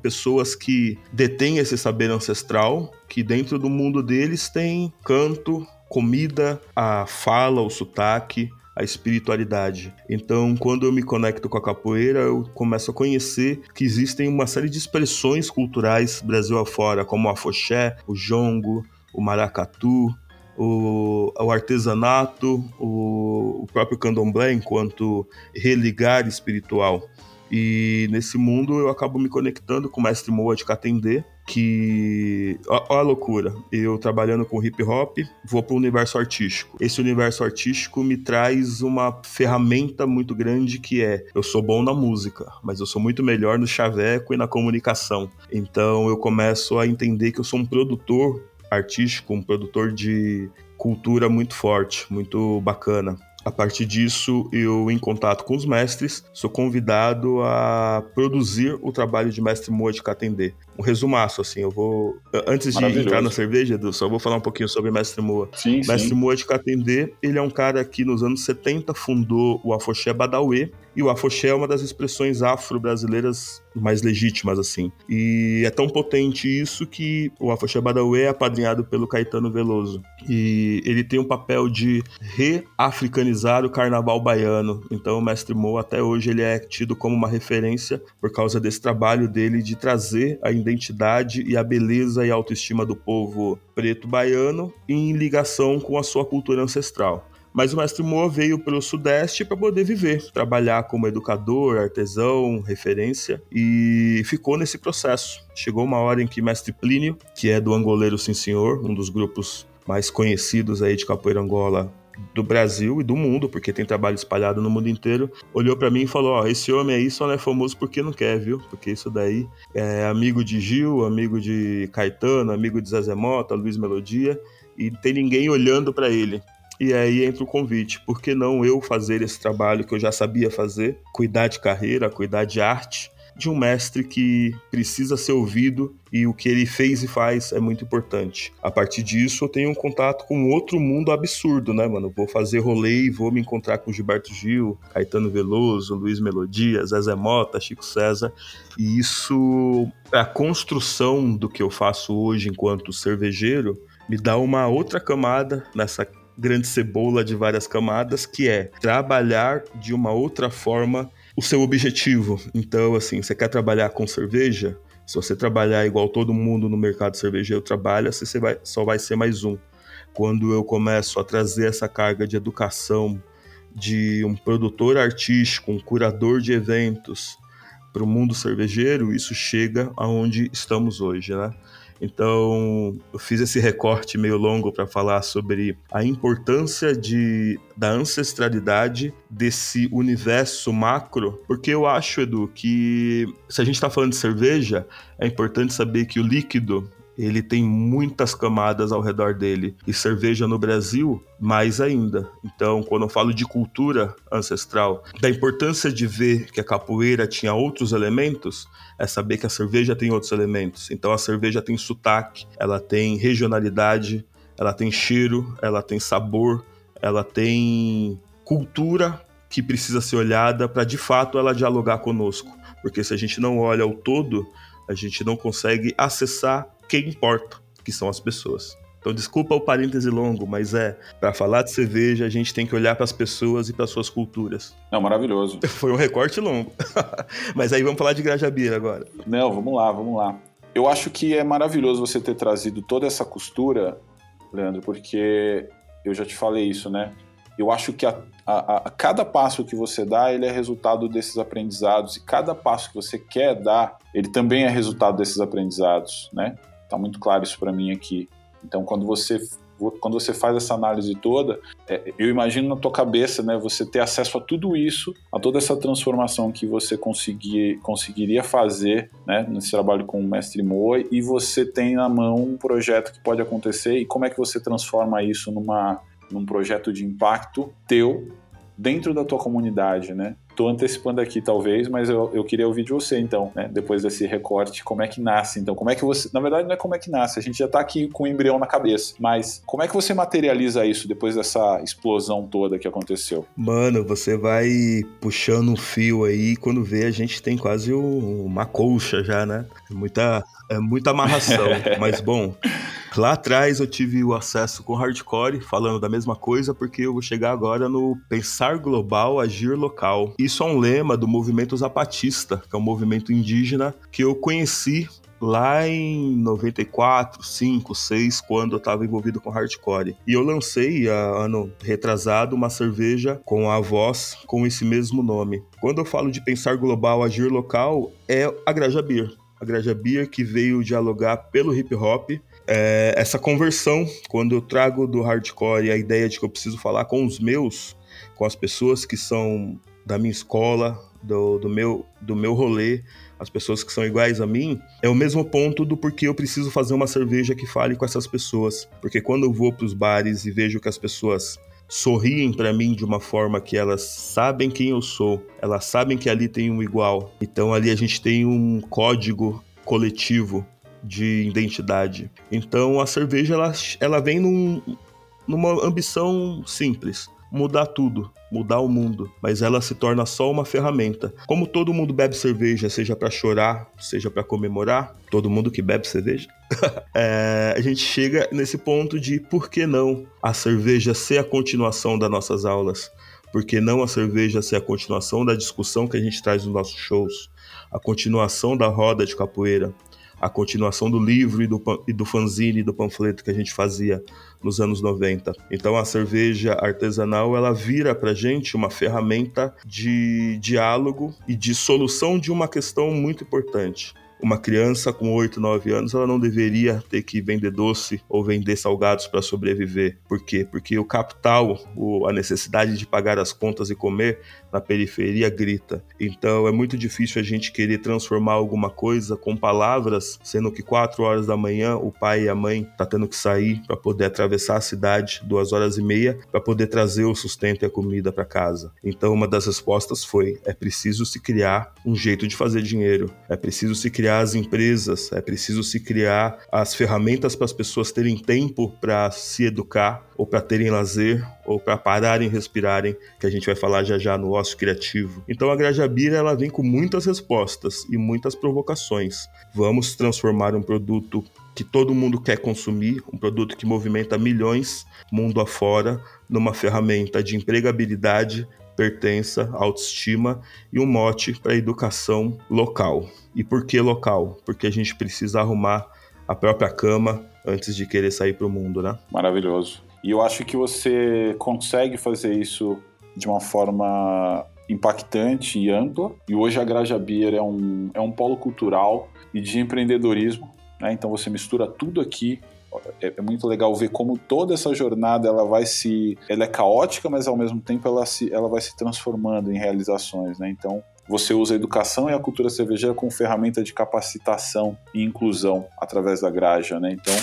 pessoas que detêm esse saber ancestral, que dentro do mundo deles tem canto, comida, a fala, o sotaque, a espiritualidade. Então, quando eu me conecto com a capoeira, eu começo a conhecer que existem uma série de expressões culturais Brasil afora, como o afoxé, o jongo, o maracatu, o, o artesanato, o, o próprio candomblé enquanto religar espiritual. E nesse mundo eu acabo me conectando com o mestre Moa de Catendê, que. Olha a loucura. Eu trabalhando com hip hop, vou para o universo artístico. Esse universo artístico me traz uma ferramenta muito grande que é: eu sou bom na música, mas eu sou muito melhor no chaveco e na comunicação. Então eu começo a entender que eu sou um produtor artístico, um produtor de cultura muito forte, muito bacana. A partir disso, eu, em contato com os mestres, sou convidado a produzir o trabalho de mestre Moa de. Um resumaço, assim, eu vou... Antes de entrar na cerveja, Edu, só vou falar um pouquinho sobre mestre Moa. Sim, mestre sim. Moa de Catendê, ele é um cara que nos anos 70 fundou o Afoxé Badauê, e o afoxé é uma das expressões afro-brasileiras mais legítimas, assim. E é tão potente isso que o afoxé Badauê é apadrinhado pelo Caetano Veloso. E ele tem um papel de reafricanizar o carnaval baiano. Então o Mestre Mo, até hoje, ele é tido como uma referência por causa desse trabalho dele de trazer a identidade e a beleza e autoestima do povo preto baiano em ligação com a sua cultura ancestral. Mas o mestre Moa veio para o Sudeste para poder viver, trabalhar como educador, artesão, referência e ficou nesse processo. Chegou uma hora em que mestre Plínio, que é do Angoleiro Sim Senhor, um dos grupos mais conhecidos aí de capoeira Angola do Brasil e do mundo, porque tem trabalho espalhado no mundo inteiro, olhou para mim e falou: Ó, oh, esse homem aí só não é famoso porque não quer, viu? Porque isso daí é amigo de Gil, amigo de Caetano, amigo de Zezé Mota, Luiz Melodia, e tem ninguém olhando para ele. E aí entra o convite, por que não eu fazer esse trabalho que eu já sabia fazer, cuidar de carreira, cuidar de arte, de um mestre que precisa ser ouvido e o que ele fez e faz é muito importante. A partir disso, eu tenho um contato com outro mundo absurdo, né, mano? Vou fazer rolê e vou me encontrar com Gilberto Gil, Caetano Veloso, Luiz Melodia, Zezé Mota, Chico César. E isso, a construção do que eu faço hoje enquanto cervejeiro, me dá uma outra camada nessa grande cebola de várias camadas, que é trabalhar de uma outra forma o seu objetivo. Então, assim, você quer trabalhar com cerveja? Se você trabalhar igual todo mundo no mercado cervejeiro trabalha, você vai, só vai ser mais um. Quando eu começo a trazer essa carga de educação de um produtor artístico, um curador de eventos para o mundo cervejeiro, isso chega aonde estamos hoje, né? Então, eu fiz esse recorte meio longo para falar sobre a importância de, da ancestralidade desse universo macro, porque eu acho, Edu, que se a gente está falando de cerveja, é importante saber que o líquido ele tem muitas camadas ao redor dele. E cerveja no Brasil, mais ainda. Então, quando eu falo de cultura ancestral, da importância de ver que a capoeira tinha outros elementos, é saber que a cerveja tem outros elementos. Então, a cerveja tem sotaque, ela tem regionalidade, ela tem cheiro, ela tem sabor, ela tem cultura que precisa ser olhada para de fato ela dialogar conosco. Porque se a gente não olha o todo, a gente não consegue acessar quem importa, que são as pessoas. Então, desculpa o parêntese longo, mas é, para falar de cerveja, a gente tem que olhar para as pessoas e para suas culturas. Não, maravilhoso. Foi um recorte longo. mas aí vamos falar de Grajabira agora. Não, vamos lá, vamos lá. Eu acho que é maravilhoso você ter trazido toda essa costura, Leandro, porque eu já te falei isso, né? Eu acho que a, a, a, cada passo que você dá, ele é resultado desses aprendizados, e cada passo que você quer dar, ele também é resultado desses aprendizados, né? Tá muito claro isso para mim aqui. Então, quando você quando você faz essa análise toda, é, eu imagino na tua cabeça, né, você ter acesso a tudo isso, a toda essa transformação que você conseguir, conseguiria fazer, né, nesse trabalho com o mestre Moa, e você tem na mão um projeto que pode acontecer e como é que você transforma isso numa num projeto de impacto teu dentro da tua comunidade, né? Tô antecipando aqui, talvez, mas eu, eu queria ouvir de você, então, né? Depois desse recorte, como é que nasce? Então, como é que você. Na verdade, não é como é que nasce, a gente já tá aqui com o embrião na cabeça. Mas como é que você materializa isso depois dessa explosão toda que aconteceu? Mano, você vai puxando um fio aí, quando vê, a gente tem quase uma colcha já, né? Muita, é muita amarração. mas, bom. Lá atrás eu tive o acesso com hardcore, falando da mesma coisa, porque eu vou chegar agora no pensar global, agir local. Isso é um lema do movimento zapatista, que é um movimento indígena que eu conheci lá em 94, 5, 6, quando eu estava envolvido com hardcore. E eu lancei, ano retrasado, uma cerveja com a voz com esse mesmo nome. Quando eu falo de pensar global, agir local, é a Graja Beer. A Graja Beer que veio dialogar pelo hip hop é, essa conversão, quando eu trago do hardcore a ideia de que eu preciso falar com os meus, com as pessoas que são da minha escola, do, do, meu, do meu rolê, as pessoas que são iguais a mim, é o mesmo ponto do porquê eu preciso fazer uma cerveja que fale com essas pessoas. Porque quando eu vou para os bares e vejo que as pessoas sorriem para mim de uma forma que elas sabem quem eu sou, elas sabem que ali tem um igual. Então ali a gente tem um código coletivo de identidade. Então a cerveja ela, ela vem num, numa ambição simples, mudar tudo, mudar o mundo, mas ela se torna só uma ferramenta. Como todo mundo bebe cerveja, seja para chorar, seja para comemorar, todo mundo que bebe cerveja, é, a gente chega nesse ponto de por que não a cerveja ser a continuação das nossas aulas? Por que não a cerveja ser a continuação da discussão que a gente traz nos nossos shows? A continuação da roda de capoeira? A continuação do livro e do, e do fanzine, do panfleto que a gente fazia nos anos 90. Então a cerveja artesanal ela vira para gente uma ferramenta de diálogo e de solução de uma questão muito importante uma criança com 8, 9 anos, ela não deveria ter que vender doce ou vender salgados para sobreviver. Por quê? Porque o capital, a necessidade de pagar as contas e comer na periferia grita. Então é muito difícil a gente querer transformar alguma coisa com palavras, sendo que 4 horas da manhã o pai e a mãe tá tendo que sair para poder atravessar a cidade duas horas e meia para poder trazer o sustento e a comida para casa. Então uma das respostas foi: é preciso se criar um jeito de fazer dinheiro, é preciso se criar as empresas, é preciso se criar as ferramentas para as pessoas terem tempo para se educar, ou para terem lazer, ou para pararem e respirarem, que a gente vai falar já já no ócio criativo. Então a Grajabira ela vem com muitas respostas e muitas provocações. Vamos transformar um produto que todo mundo quer consumir, um produto que movimenta milhões mundo afora, numa ferramenta de empregabilidade, pertença, autoestima e um mote para educação local. E por que local? Porque a gente precisa arrumar a própria cama antes de querer sair para o mundo, né? Maravilhoso. E eu acho que você consegue fazer isso de uma forma impactante e ampla. E hoje a Graja Beer é um, é um polo cultural e de empreendedorismo. Né? Então você mistura tudo aqui é, é, muito legal ver como toda essa jornada ela vai se ela é caótica mas ao mesmo tempo ela se ela vai se transformando em realizações né então você usa a educação e a cultura cervejeira como ferramenta de capacitação e inclusão através da Graja, né? Então,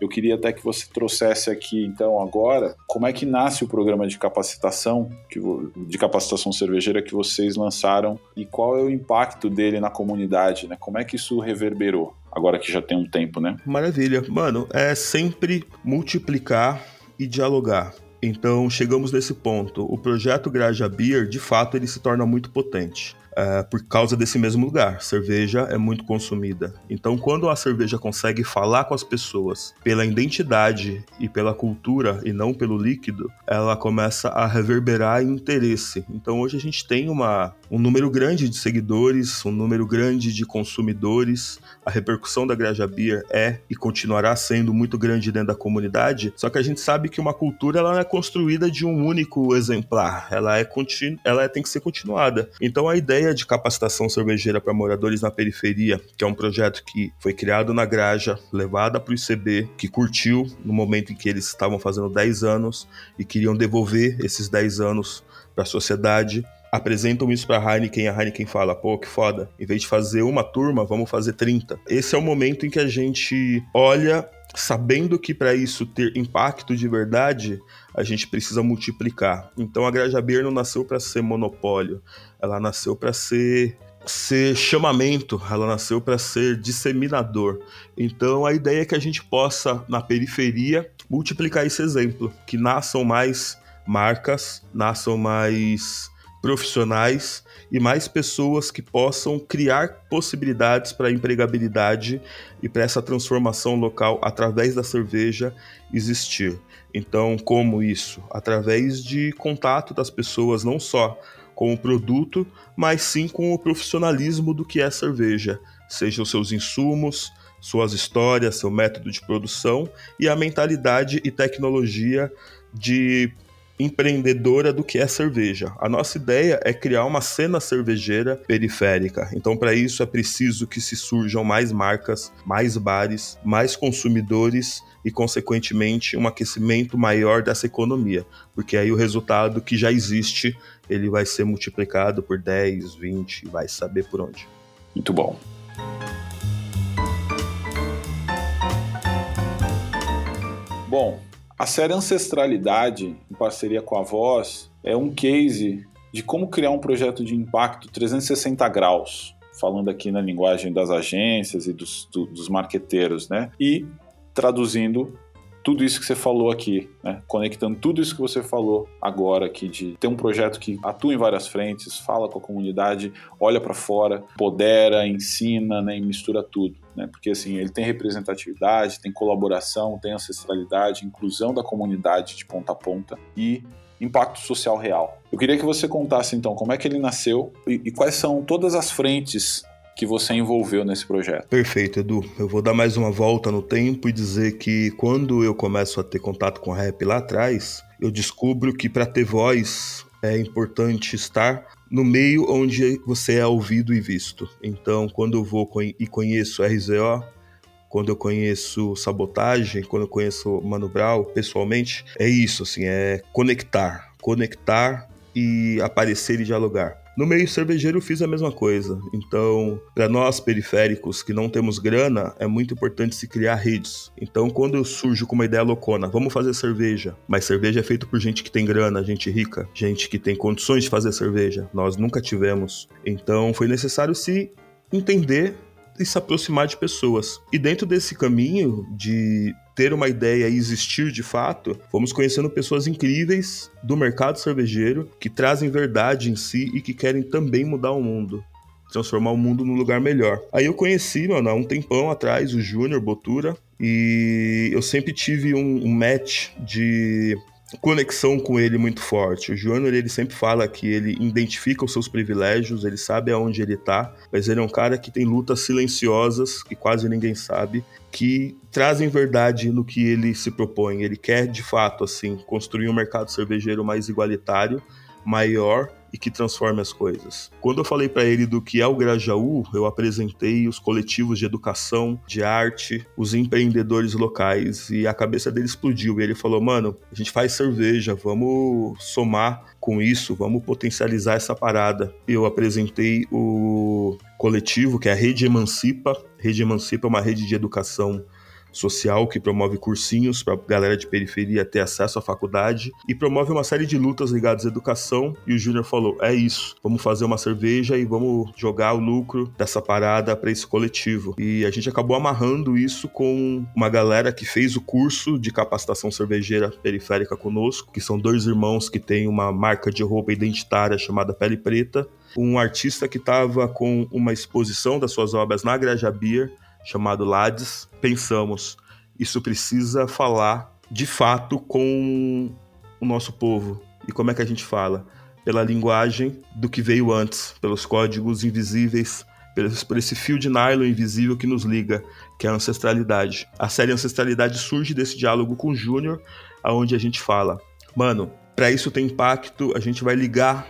eu queria até que você trouxesse aqui, então, agora, como é que nasce o programa de capacitação, de capacitação cervejeira que vocês lançaram e qual é o impacto dele na comunidade, né? Como é que isso reverberou? agora que já tem um tempo, né? Maravilha. Mano, é sempre multiplicar e dialogar. Então, chegamos nesse ponto. O projeto Graja Beer, de fato, ele se torna muito potente é, por causa desse mesmo lugar. Cerveja é muito consumida. Então, quando a cerveja consegue falar com as pessoas pela identidade e pela cultura e não pelo líquido, ela começa a reverberar interesse. Então, hoje a gente tem uma, um número grande de seguidores, um número grande de consumidores. A repercussão da Graja Beer é e continuará sendo muito grande dentro da comunidade. Só que a gente sabe que uma cultura ela não é construída de um único exemplar. Ela é continu... ela tem que ser continuada. Então, a ideia de capacitação cervejeira para moradores na periferia, que é um projeto que foi criado na Graja, levada para o ICB, que curtiu no momento em que eles estavam fazendo 10 anos e queriam devolver esses 10 anos para a sociedade apresentam isso para a Heineken e a Heineken fala, pô, que foda, em vez de fazer uma turma, vamos fazer 30. Esse é o momento em que a gente olha sabendo que para isso ter impacto de verdade, a gente precisa multiplicar. Então a Graja Beer não nasceu para ser monopólio, ela nasceu para ser ser chamamento, ela nasceu para ser disseminador. Então a ideia é que a gente possa na periferia multiplicar esse exemplo, que nasçam mais marcas, nasçam mais profissionais e mais pessoas que possam criar possibilidades para a empregabilidade e para essa transformação local através da cerveja existir. Então, como isso? Através de contato das pessoas, não só com o produto, mas sim com o profissionalismo do que é cerveja, seja os seus insumos, suas histórias, seu método de produção e a mentalidade e tecnologia de empreendedora do que é cerveja. A nossa ideia é criar uma cena cervejeira periférica. Então, para isso é preciso que se surjam mais marcas, mais bares, mais consumidores e, consequentemente, um aquecimento maior dessa economia, porque aí o resultado que já existe ele vai ser multiplicado por 10, 20, vai saber por onde. Muito bom. Bom, a série Ancestralidade, em parceria com a Voz, é um case de como criar um projeto de impacto 360 graus, falando aqui na linguagem das agências e dos, do, dos marqueteiros, né? E traduzindo tudo isso que você falou aqui, né? conectando tudo isso que você falou agora aqui de ter um projeto que atua em várias frentes, fala com a comunidade, olha para fora, podera, ensina, né? e mistura tudo, né? Porque assim ele tem representatividade, tem colaboração, tem ancestralidade, inclusão da comunidade de ponta a ponta e impacto social real. Eu queria que você contasse então como é que ele nasceu e, e quais são todas as frentes que você envolveu nesse projeto. Perfeito, Edu. Eu vou dar mais uma volta no tempo e dizer que quando eu começo a ter contato com rap lá atrás, eu descubro que para ter voz é importante estar no meio onde você é ouvido e visto. Então, quando eu vou e conheço RZO, quando eu conheço Sabotagem, quando eu conheço Mano Brown pessoalmente, é isso, assim, é conectar. Conectar e aparecer e dialogar. No meio cervejeiro fiz a mesma coisa. Então, para nós periféricos que não temos grana, é muito importante se criar redes. Então, quando eu surjo com uma ideia loucona, vamos fazer cerveja. Mas cerveja é feito por gente que tem grana, gente rica, gente que tem condições de fazer cerveja. Nós nunca tivemos. Então, foi necessário se entender e se aproximar de pessoas. E dentro desse caminho de ter uma ideia e existir de fato, fomos conhecendo pessoas incríveis do mercado cervejeiro que trazem verdade em si e que querem também mudar o mundo transformar o mundo num lugar melhor. Aí eu conheci, mano, há um tempão atrás, o Júnior Botura, e eu sempre tive um, um match de conexão com ele muito forte. O Júnior, ele sempre fala que ele identifica os seus privilégios, ele sabe aonde ele tá, mas ele é um cara que tem lutas silenciosas, que quase ninguém sabe, que trazem verdade no que ele se propõe. Ele quer, de fato, assim, construir um mercado cervejeiro mais igualitário, maior e que transforme as coisas. Quando eu falei para ele do que é o Grajaú, eu apresentei os coletivos de educação, de arte, os empreendedores locais e a cabeça dele explodiu. E ele falou: "Mano, a gente faz cerveja, vamos somar com isso, vamos potencializar essa parada". Eu apresentei o coletivo que é a Rede Emancipa. Rede Emancipa é uma rede de educação social que promove cursinhos para galera de periferia ter acesso à faculdade e promove uma série de lutas ligadas à educação. E o Júnior falou: é isso, vamos fazer uma cerveja e vamos jogar o lucro dessa parada para esse coletivo. E a gente acabou amarrando isso com uma galera que fez o curso de capacitação cervejeira periférica conosco, que são dois irmãos que têm uma marca de roupa identitária chamada Pele Preta. Um artista que estava com uma exposição das suas obras na Graja Beer chamado Lades, pensamos, isso precisa falar de fato com o nosso povo. E como é que a gente fala? Pela linguagem do que veio antes, pelos códigos invisíveis, por esse fio de nylon invisível que nos liga, que é a ancestralidade. A série Ancestralidade surge desse diálogo com o Júnior, aonde a gente fala, mano, para isso ter impacto, a gente vai ligar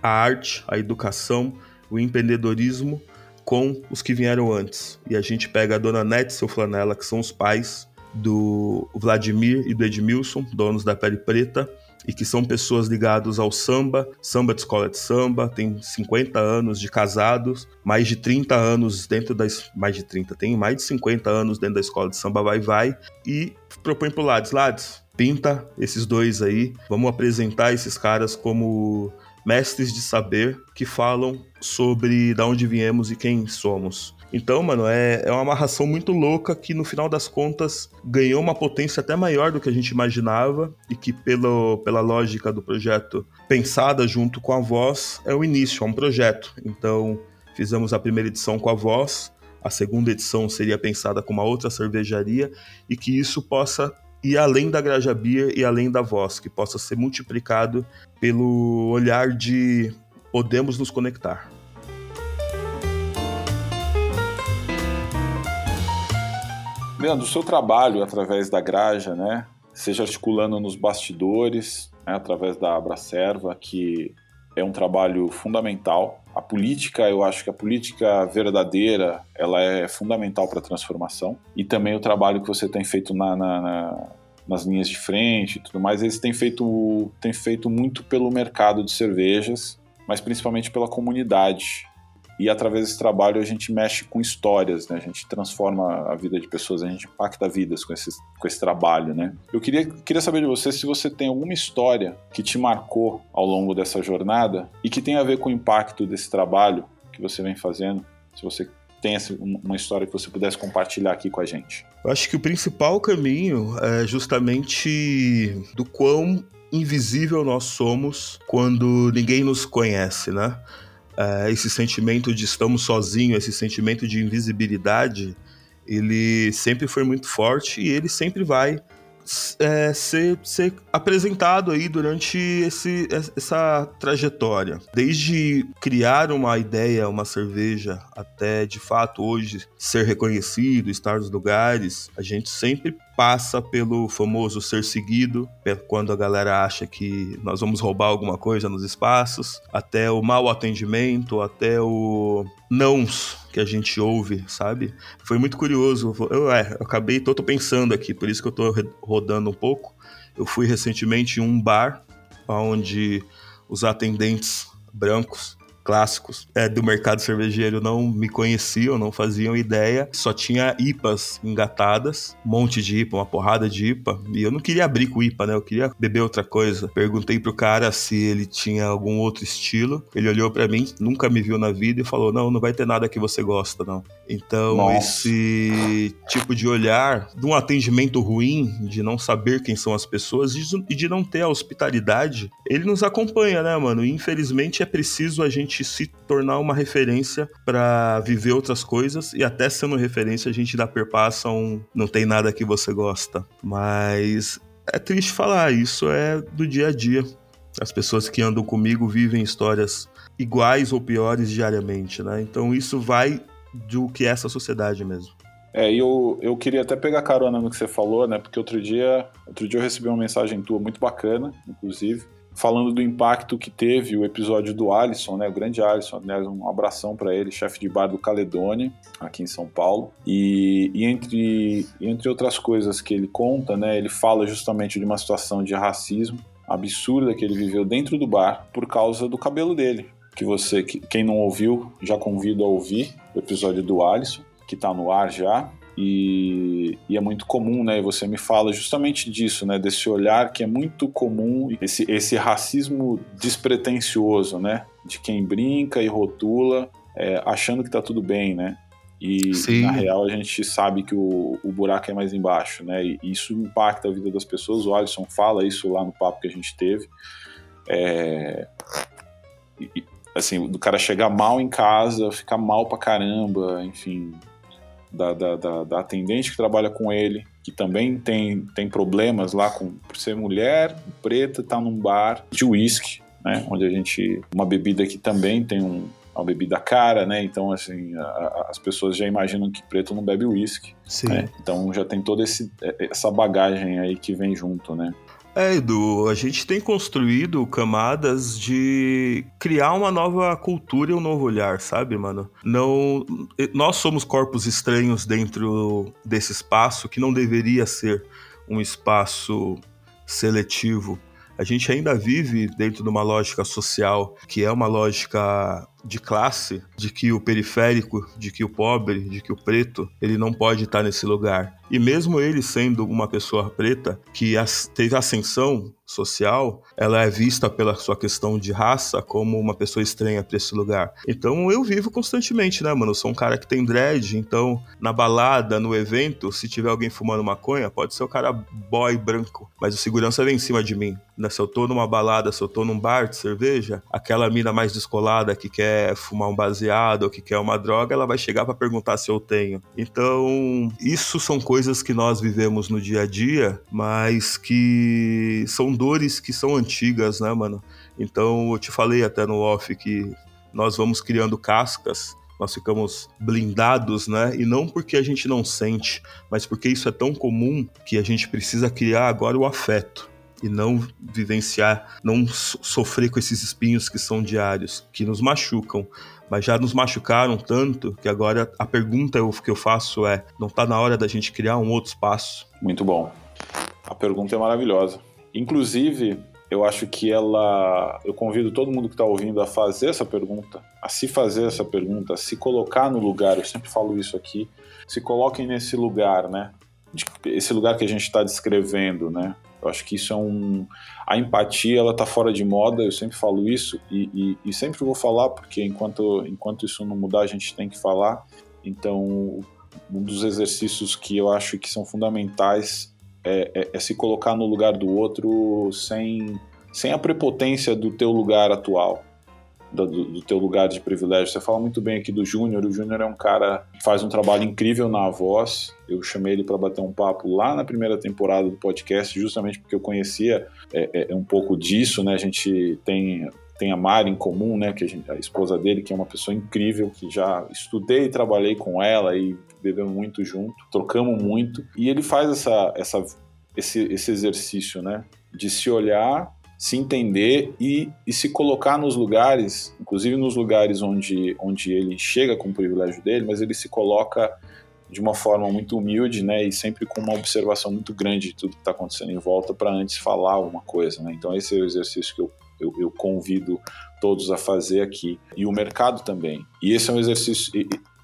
a arte, a educação, o empreendedorismo com os que vieram antes. E a gente pega a dona Nete e seu Flanela, que são os pais do Vladimir e do Edmilson, donos da Pele Preta, e que são pessoas ligadas ao samba, samba de escola de samba, tem 50 anos de casados, mais de 30 anos dentro das mais de 30, tem mais de 50 anos dentro da escola de samba vai vai e propõe pro Lades, Lades, pinta esses dois aí, vamos apresentar esses caras como mestres de saber que falam sobre da onde viemos e quem somos. Então, mano, é, é uma amarração muito louca que no final das contas ganhou uma potência até maior do que a gente imaginava e que, pelo, pela lógica do projeto pensada junto com a voz, é o início, é um projeto. Então, fizemos a primeira edição com a voz, a segunda edição seria pensada com uma outra cervejaria e que isso possa ir além da Graja e além da voz, que possa ser multiplicado pelo olhar de podemos nos conectar. Leandro, o seu trabalho através da Graja, né, seja articulando nos bastidores, né, através da Abracerva, que é um trabalho fundamental. A política, eu acho que a política verdadeira, ela é fundamental para a transformação. E também o trabalho que você tem feito na, na, na nas linhas de frente e tudo mais, eles têm feito, têm feito muito pelo mercado de cervejas, mas principalmente pela comunidade. E através desse trabalho a gente mexe com histórias, né? A gente transforma a vida de pessoas, a gente impacta vidas com esse, com esse trabalho, né? Eu queria, queria saber de você se você tem alguma história que te marcou ao longo dessa jornada e que tem a ver com o impacto desse trabalho que você vem fazendo. Se você tem uma história que você pudesse compartilhar aqui com a gente. Eu acho que o principal caminho é justamente do quão invisível nós somos quando ninguém nos conhece, né? É, esse sentimento de estamos sozinhos, esse sentimento de invisibilidade, ele sempre foi muito forte e ele sempre vai é, ser, ser apresentado aí durante esse, essa trajetória. Desde criar uma ideia, uma cerveja, até de fato hoje ser reconhecido, estar nos lugares, a gente sempre passa pelo famoso ser seguido, quando a galera acha que nós vamos roubar alguma coisa nos espaços, até o mau atendimento, até o nãos que a gente ouve, sabe? Foi muito curioso. Eu, é, eu acabei, tô, tô pensando aqui, por isso que eu tô rodando um pouco. Eu fui recentemente em um bar onde os atendentes brancos clássicos é, do mercado cervejeiro não me conheciam, não faziam ideia. Só tinha IPAs engatadas, um monte de IPA, uma porrada de IPA. E eu não queria abrir com IPA, né? Eu queria beber outra coisa. Perguntei pro cara se ele tinha algum outro estilo. Ele olhou para mim, nunca me viu na vida e falou: Não, não vai ter nada que você gosta, não. Então, Nossa. esse tipo de olhar, de um atendimento ruim, de não saber quem são as pessoas e de não ter a hospitalidade, ele nos acompanha, né, mano? E infelizmente é preciso a gente gente se tornar uma referência para viver outras coisas e até sendo referência a gente dá perpassa um não tem nada que você gosta. Mas é triste falar, isso é do dia a dia. As pessoas que andam comigo vivem histórias iguais ou piores diariamente, né? Então isso vai do que é essa sociedade mesmo. É, eu, eu queria até pegar carona no que você falou, né? Porque outro dia, outro dia eu recebi uma mensagem tua muito bacana, inclusive, falando do impacto que teve o episódio do Alisson, né, o grande Alisson, aliás, um abração para ele, chefe de bar do Caledônia, aqui em São Paulo. E, e, entre, entre outras coisas que ele conta, né, ele fala justamente de uma situação de racismo absurda que ele viveu dentro do bar por causa do cabelo dele. Que você, que, quem não ouviu, já convido a ouvir o episódio do Alisson, que está no ar já. E, e, é muito comum, né? E você me fala justamente disso, né? Desse olhar que é muito comum, esse, esse racismo despretensioso, né? De quem brinca e rotula, é, achando que tá tudo bem, né? E Sim. na real a gente sabe que o, o buraco é mais embaixo, né? E isso impacta a vida das pessoas. O Alisson fala isso lá no papo que a gente teve. É, e, assim, do cara chegar mal em casa, ficar mal pra caramba, enfim, da, da, da, da, atendente que trabalha com ele, que também tem, tem problemas lá com por ser mulher, preta, tá num bar de uísque, né? Onde a gente. Uma bebida que também tem um, uma bebida cara, né? Então, assim, a, a, as pessoas já imaginam que preto não bebe uísque. Né? Então já tem toda esse, essa bagagem aí que vem junto, né? É, Edu, a gente tem construído camadas de criar uma nova cultura e um novo olhar, sabe, mano? Não, nós somos corpos estranhos dentro desse espaço que não deveria ser um espaço seletivo. A gente ainda vive dentro de uma lógica social que é uma lógica de classe, de que o periférico, de que o pobre, de que o preto, ele não pode estar nesse lugar. E mesmo ele sendo uma pessoa preta que teve ascensão social, ela é vista pela sua questão de raça como uma pessoa estranha para esse lugar. Então eu vivo constantemente, né, mano? Eu sou um cara que tem dread, então na balada, no evento, se tiver alguém fumando maconha, pode ser o cara boy branco, mas o segurança vem em cima de mim. Né? Se eu tô numa balada, se eu tô num bar de cerveja, aquela mina mais descolada que quer fumar um baseado ou que quer uma droga, ela vai chegar para perguntar se eu tenho. Então, isso são coisas que nós vivemos no dia a dia, mas que são dores que são antigas, né, mano? Então, eu te falei até no off que nós vamos criando cascas nós ficamos blindados, né? E não porque a gente não sente, mas porque isso é tão comum que a gente precisa criar agora o afeto e não vivenciar, não sofrer com esses espinhos que são diários, que nos machucam, mas já nos machucaram tanto que agora a pergunta que eu faço é: não está na hora da gente criar um outro espaço? Muito bom. A pergunta é maravilhosa. Inclusive, eu acho que ela. Eu convido todo mundo que está ouvindo a fazer essa pergunta, a se fazer essa pergunta, a se colocar no lugar. Eu sempre falo isso aqui. Se coloquem nesse lugar, né? Esse lugar que a gente está descrevendo, né? Eu acho que isso é um. A empatia, ela tá fora de moda, eu sempre falo isso e, e, e, sempre vou falar, porque enquanto, enquanto isso não mudar, a gente tem que falar. Então, um dos exercícios que eu acho que são fundamentais é, é, é se colocar no lugar do outro sem, sem a prepotência do teu lugar atual. Do, do, teu lugar de privilégio. Você fala muito bem aqui do Júnior. O Júnior é um cara que faz um trabalho incrível na voz. Eu chamei ele para bater um papo lá na primeira temporada do podcast, justamente porque eu conhecia é, é, um pouco disso, né? A gente tem tem a Mari em comum, né, que a, gente, a, esposa dele, que é uma pessoa incrível, que já estudei e trabalhei com ela e bebemos muito junto, trocamos muito. E ele faz essa, essa, esse, esse exercício, né, de se olhar se entender e, e, se colocar nos lugares, inclusive nos lugares onde, onde ele chega com o privilégio dele, mas ele se coloca de uma forma muito humilde, né, e sempre com uma observação muito grande de tudo que está acontecendo em volta para antes falar alguma coisa, né. Então esse é o exercício que eu, eu, eu, convido todos a fazer aqui e o mercado também. E esse é um exercício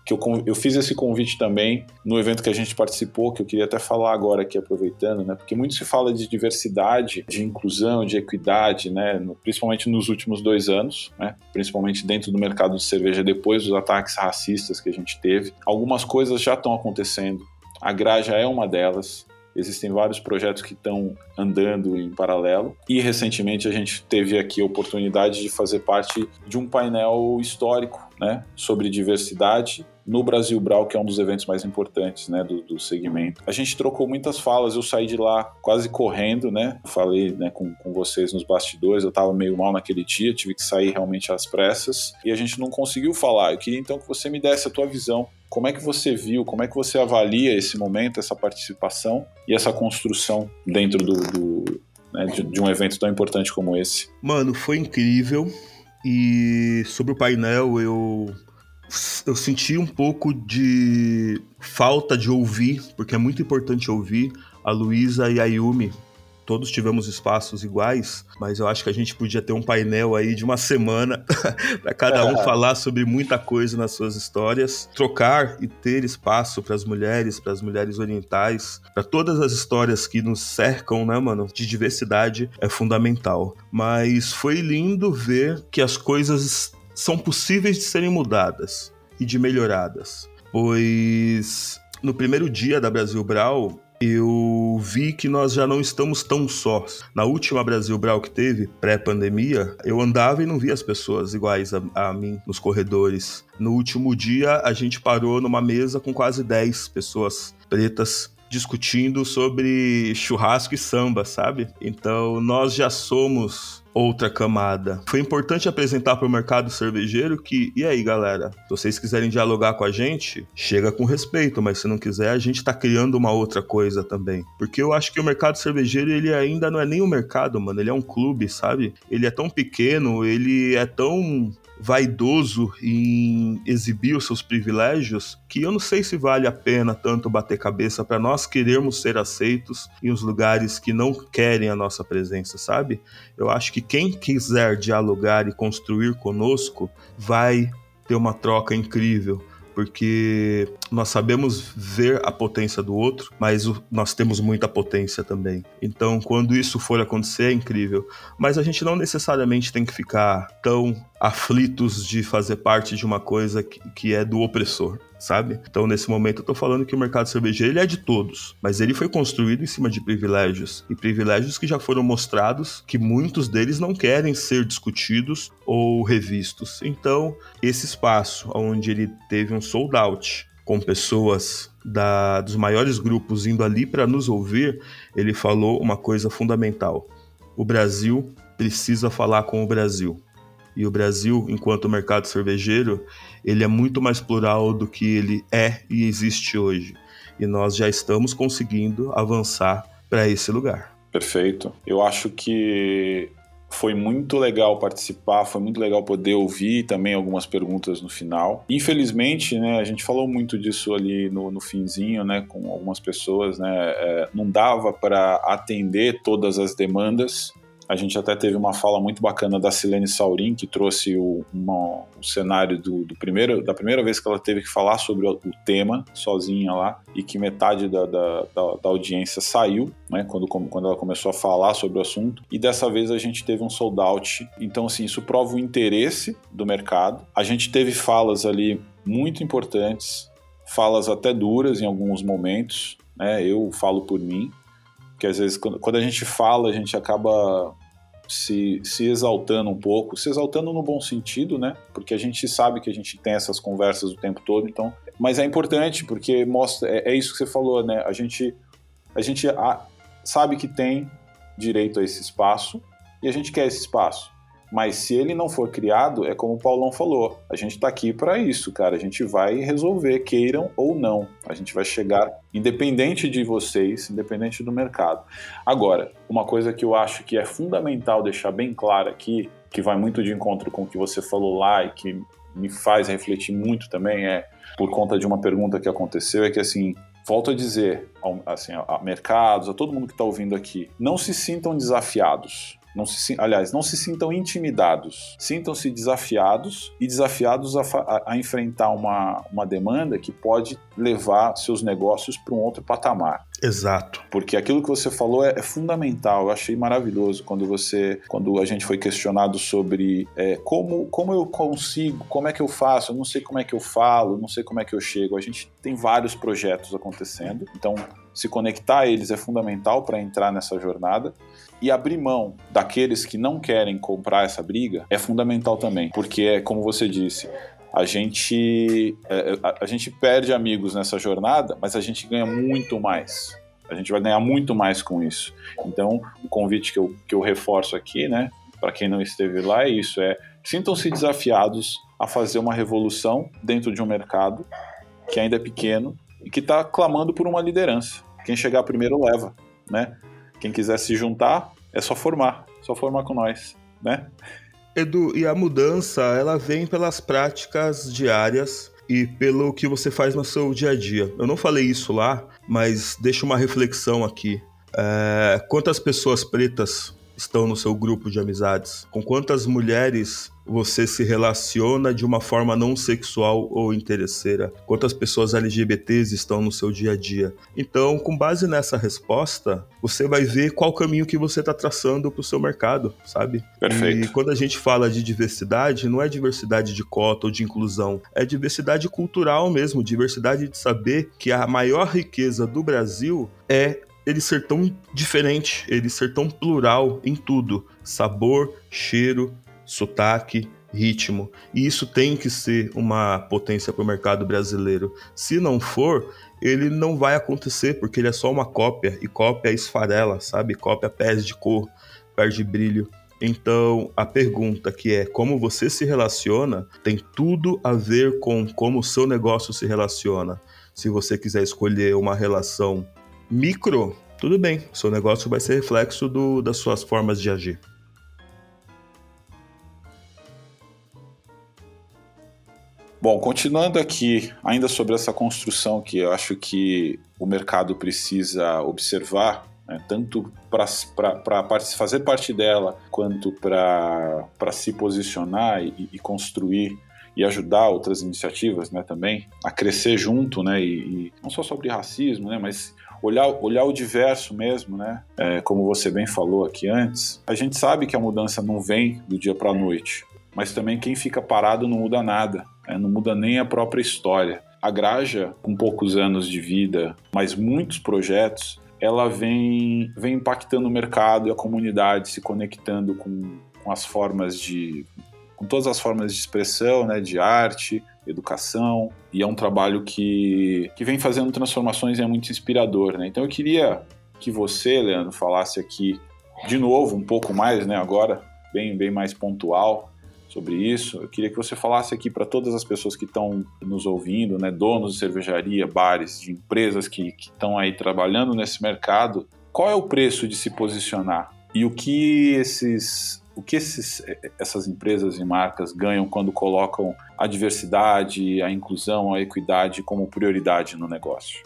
que eu, eu fiz esse convite também no evento que a gente participou, que eu queria até falar agora aqui, aproveitando, né? Porque muito se fala de diversidade, de inclusão, de equidade, né? No, principalmente nos últimos dois anos, né? Principalmente dentro do mercado de cerveja, depois dos ataques racistas que a gente teve. Algumas coisas já estão acontecendo. A Graja é uma delas. Existem vários projetos que estão andando em paralelo. E recentemente a gente teve aqui a oportunidade de fazer parte de um painel histórico né, sobre diversidade no Brasil Brau, que é um dos eventos mais importantes né, do, do segmento. A gente trocou muitas falas, eu saí de lá quase correndo, né? Falei né, com, com vocês nos bastidores, eu estava meio mal naquele dia, tive que sair realmente às pressas e a gente não conseguiu falar. Eu queria então que você me desse a tua visão como é que você viu, como é que você avalia esse momento, essa participação e essa construção dentro do, do né, de, de, um evento tão importante como esse? Mano, foi incrível. E sobre o painel, eu, eu senti um pouco de falta de ouvir, porque é muito importante ouvir a Luísa e a Yumi todos tivemos espaços iguais, mas eu acho que a gente podia ter um painel aí de uma semana para cada um falar sobre muita coisa nas suas histórias, trocar e ter espaço para as mulheres, para as mulheres orientais, para todas as histórias que nos cercam, né, mano? De diversidade é fundamental. Mas foi lindo ver que as coisas são possíveis de serem mudadas e de melhoradas, pois no primeiro dia da Brasil Brau, eu vi que nós já não estamos tão sós. Na última Brasil Brau que teve, pré-pandemia, eu andava e não via as pessoas iguais a, a, mim nos corredores. No último dia, a gente parou numa mesa com quase 10 pessoas pretas discutindo sobre churrasco e samba, sabe? Então, nós já somos outra camada. Foi importante apresentar para o mercado cervejeiro que, e aí galera, se vocês quiserem dialogar com a gente, chega com respeito, mas se não quiser, a gente está criando uma outra coisa também. Porque eu acho que o mercado cervejeiro, ele ainda não é nem um mercado, mano, ele é um clube, sabe? Ele é tão pequeno, ele é tão vaidoso em exibir os seus privilégios que eu não sei se vale a pena tanto bater cabeça para nós querermos ser aceitos em os lugares que não querem a nossa presença, sabe? Eu acho que quem quiser dialogar e construir conosco vai ter uma troca incrível porque nós sabemos ver a potência do outro, mas nós temos muita potência também. Então, quando isso for acontecer, é incrível. Mas a gente não necessariamente tem que ficar tão aflitos de fazer parte de uma coisa que, que é do opressor sabe? Então, nesse momento, eu tô falando que o mercado cervejeiro ele é de todos, mas ele foi construído em cima de privilégios e privilégios que já foram mostrados que muitos deles não querem ser discutidos ou revistos. Então, esse espaço onde ele teve um sold out com pessoas da, dos maiores grupos indo ali para nos ouvir, ele falou uma coisa fundamental. O Brasil precisa falar com o Brasil. E o Brasil, enquanto mercado cervejeiro, ele é muito mais plural do que ele é e existe hoje. E nós já estamos conseguindo avançar para esse lugar. Perfeito. Eu acho que foi muito legal participar, foi muito legal poder ouvir também algumas perguntas no final. Infelizmente, né, a gente falou muito disso ali no, no finzinho, né, com algumas pessoas, né, é, não dava para atender todas as demandas a gente até teve uma fala muito bacana da Silene Saurin, que trouxe o, uma, o cenário do, do, primeiro, da primeira vez que ela teve que falar sobre o, o tema sozinha lá, e que metade da, da, da, da audiência saiu, né, quando, quando ela começou a falar sobre o assunto. E dessa vez a gente teve um sold out. Então, assim, isso prova o interesse do mercado. A gente teve falas ali muito importantes, falas até duras em alguns momentos. Né, eu falo por mim, que às vezes quando, a gente fala, a gente acaba se, se exaltando um pouco, se exaltando no bom sentido, né? Porque a gente sabe que a gente tem essas conversas o tempo todo, então. Mas é importante porque mostra, é, é isso que você falou, né? A gente, a gente a, sabe que tem direito a esse espaço e a gente quer esse espaço. Mas se ele não for criado, é como o Paulão falou, a gente está aqui para isso, cara. A gente vai resolver, queiram ou não. A gente vai chegar, independente de vocês, independente do mercado. Agora, uma coisa que eu acho que é fundamental deixar bem claro aqui, que vai muito de encontro com o que você falou lá e que me faz refletir muito também, é por conta de uma pergunta que aconteceu, é que assim, volto a dizer, assim, a mercados, a todo mundo que está ouvindo aqui, não se sintam desafiados. Não se, aliás, não se sintam intimidados, sintam-se desafiados e desafiados a, a, a, enfrentar uma, uma demanda que pode levar seus negócios para um outro patamar. Exato. Porque aquilo que você falou é, é, fundamental. Eu achei maravilhoso quando você, quando a gente foi questionado sobre é, como, como eu consigo, como é que eu faço, eu não sei como é que eu falo, não sei como é que eu chego. A gente tem vários projetos acontecendo, então se conectar a eles é fundamental para entrar nessa jornada e abrir mão daqueles que não querem comprar essa briga é fundamental também, porque é como você disse, a gente, é, é, a, gente perde amigos nessa jornada, mas a gente ganha muito mais. A gente vai ganhar muito mais com isso. Então, o convite que eu, que eu reforço aqui, né, para quem não esteve lá, é isso: é sintam-se desafiados a fazer uma revolução dentro de um mercado que ainda é pequeno e que está clamando por uma liderança. Quem chegar primeiro leva, né? Quem quiser se juntar, é só formar, só formar com nós, né? Edu, e a mudança, ela vem pelas práticas diárias e pelo que você faz no seu dia a dia. Eu não falei isso lá, mas deixo uma reflexão aqui. É, quantas pessoas pretas estão no seu grupo de amizades? Com quantas mulheres você se relaciona de uma forma não sexual ou interesseira? Quantas pessoas LGBTs estão no seu dia a dia? Então, com base nessa resposta, você vai ver qual caminho que você está traçando para o seu mercado, sabe? Perfeito. E quando a gente fala de diversidade, não é diversidade de cota ou de inclusão, é diversidade cultural mesmo, diversidade de saber que a maior riqueza do Brasil é ele ser tão diferente, ele ser tão plural em tudo: sabor, cheiro, sotaque, ritmo. E isso tem que ser uma potência para o mercado brasileiro. Se não for, ele não vai acontecer, porque ele é só uma cópia, e cópia esfarela, sabe? Cópia pés de cor, perde brilho. Então, a pergunta que é como você se relaciona tem tudo a ver com como o seu negócio se relaciona. Se você quiser escolher uma relação micro, tudo bem, seu negócio vai ser reflexo do, das suas formas de agir. Bom, continuando aqui, ainda sobre essa construção que eu acho que o mercado precisa observar, né, tanto para fazer parte dela, quanto para se posicionar e, e, construir e ajudar outras iniciativas né, também a crescer junto, né, e, e não só sobre racismo, né, mas olhar, olhar o diverso mesmo, né? É, como você bem falou aqui antes, a gente sabe que a mudança não vem do dia para a noite, mas também quem fica parado não muda nada né? não muda nem a própria história. A Graja, com poucos anos de vida, mas muitos projetos, ela vem, vem impactando o mercado e a comunidade, se conectando com, com as formas de. com todas as formas de expressão, né, de arte, educação, e é um trabalho que, que vem fazendo transformações e é muito inspirador. Né? Então eu queria que você, Leandro, falasse aqui de novo, um pouco mais, né, agora, bem, bem mais pontual, sobre isso. Eu queria que você falasse aqui para todas as pessoas que estão nos ouvindo, né, donos de cervejaria, bares, de empresas que estão aí trabalhando nesse mercado, qual é o preço de se posicionar e o que esses o que esses, essas empresas e marcas ganham quando colocam a diversidade, a inclusão, a equidade como prioridade no negócio?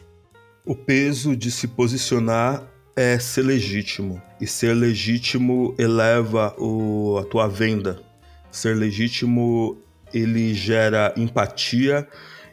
O peso de se posicionar é ser legítimo. E ser legítimo eleva o, a tua venda, Ser legítimo ele gera empatia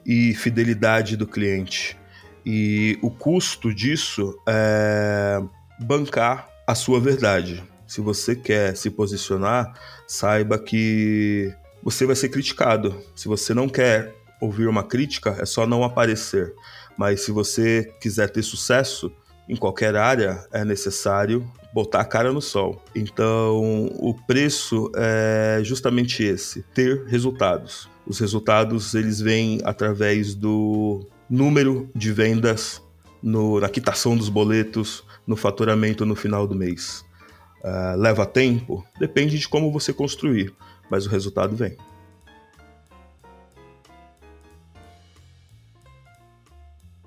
e fidelidade do cliente. E o custo disso é bancar a sua verdade. Se você quer se posicionar, saiba que você vai ser criticado. Se você não quer ouvir uma crítica, é só não aparecer. Mas se você quiser ter sucesso, em qualquer área, é necessário botar a cara no sol. Então, o preço é justamente esse: ter resultados. Os resultados eles vêm através do número de vendas, no, na quitação dos boletos, no faturamento no final do mês. Uh, leva tempo? Depende de como você construir, mas o resultado vem.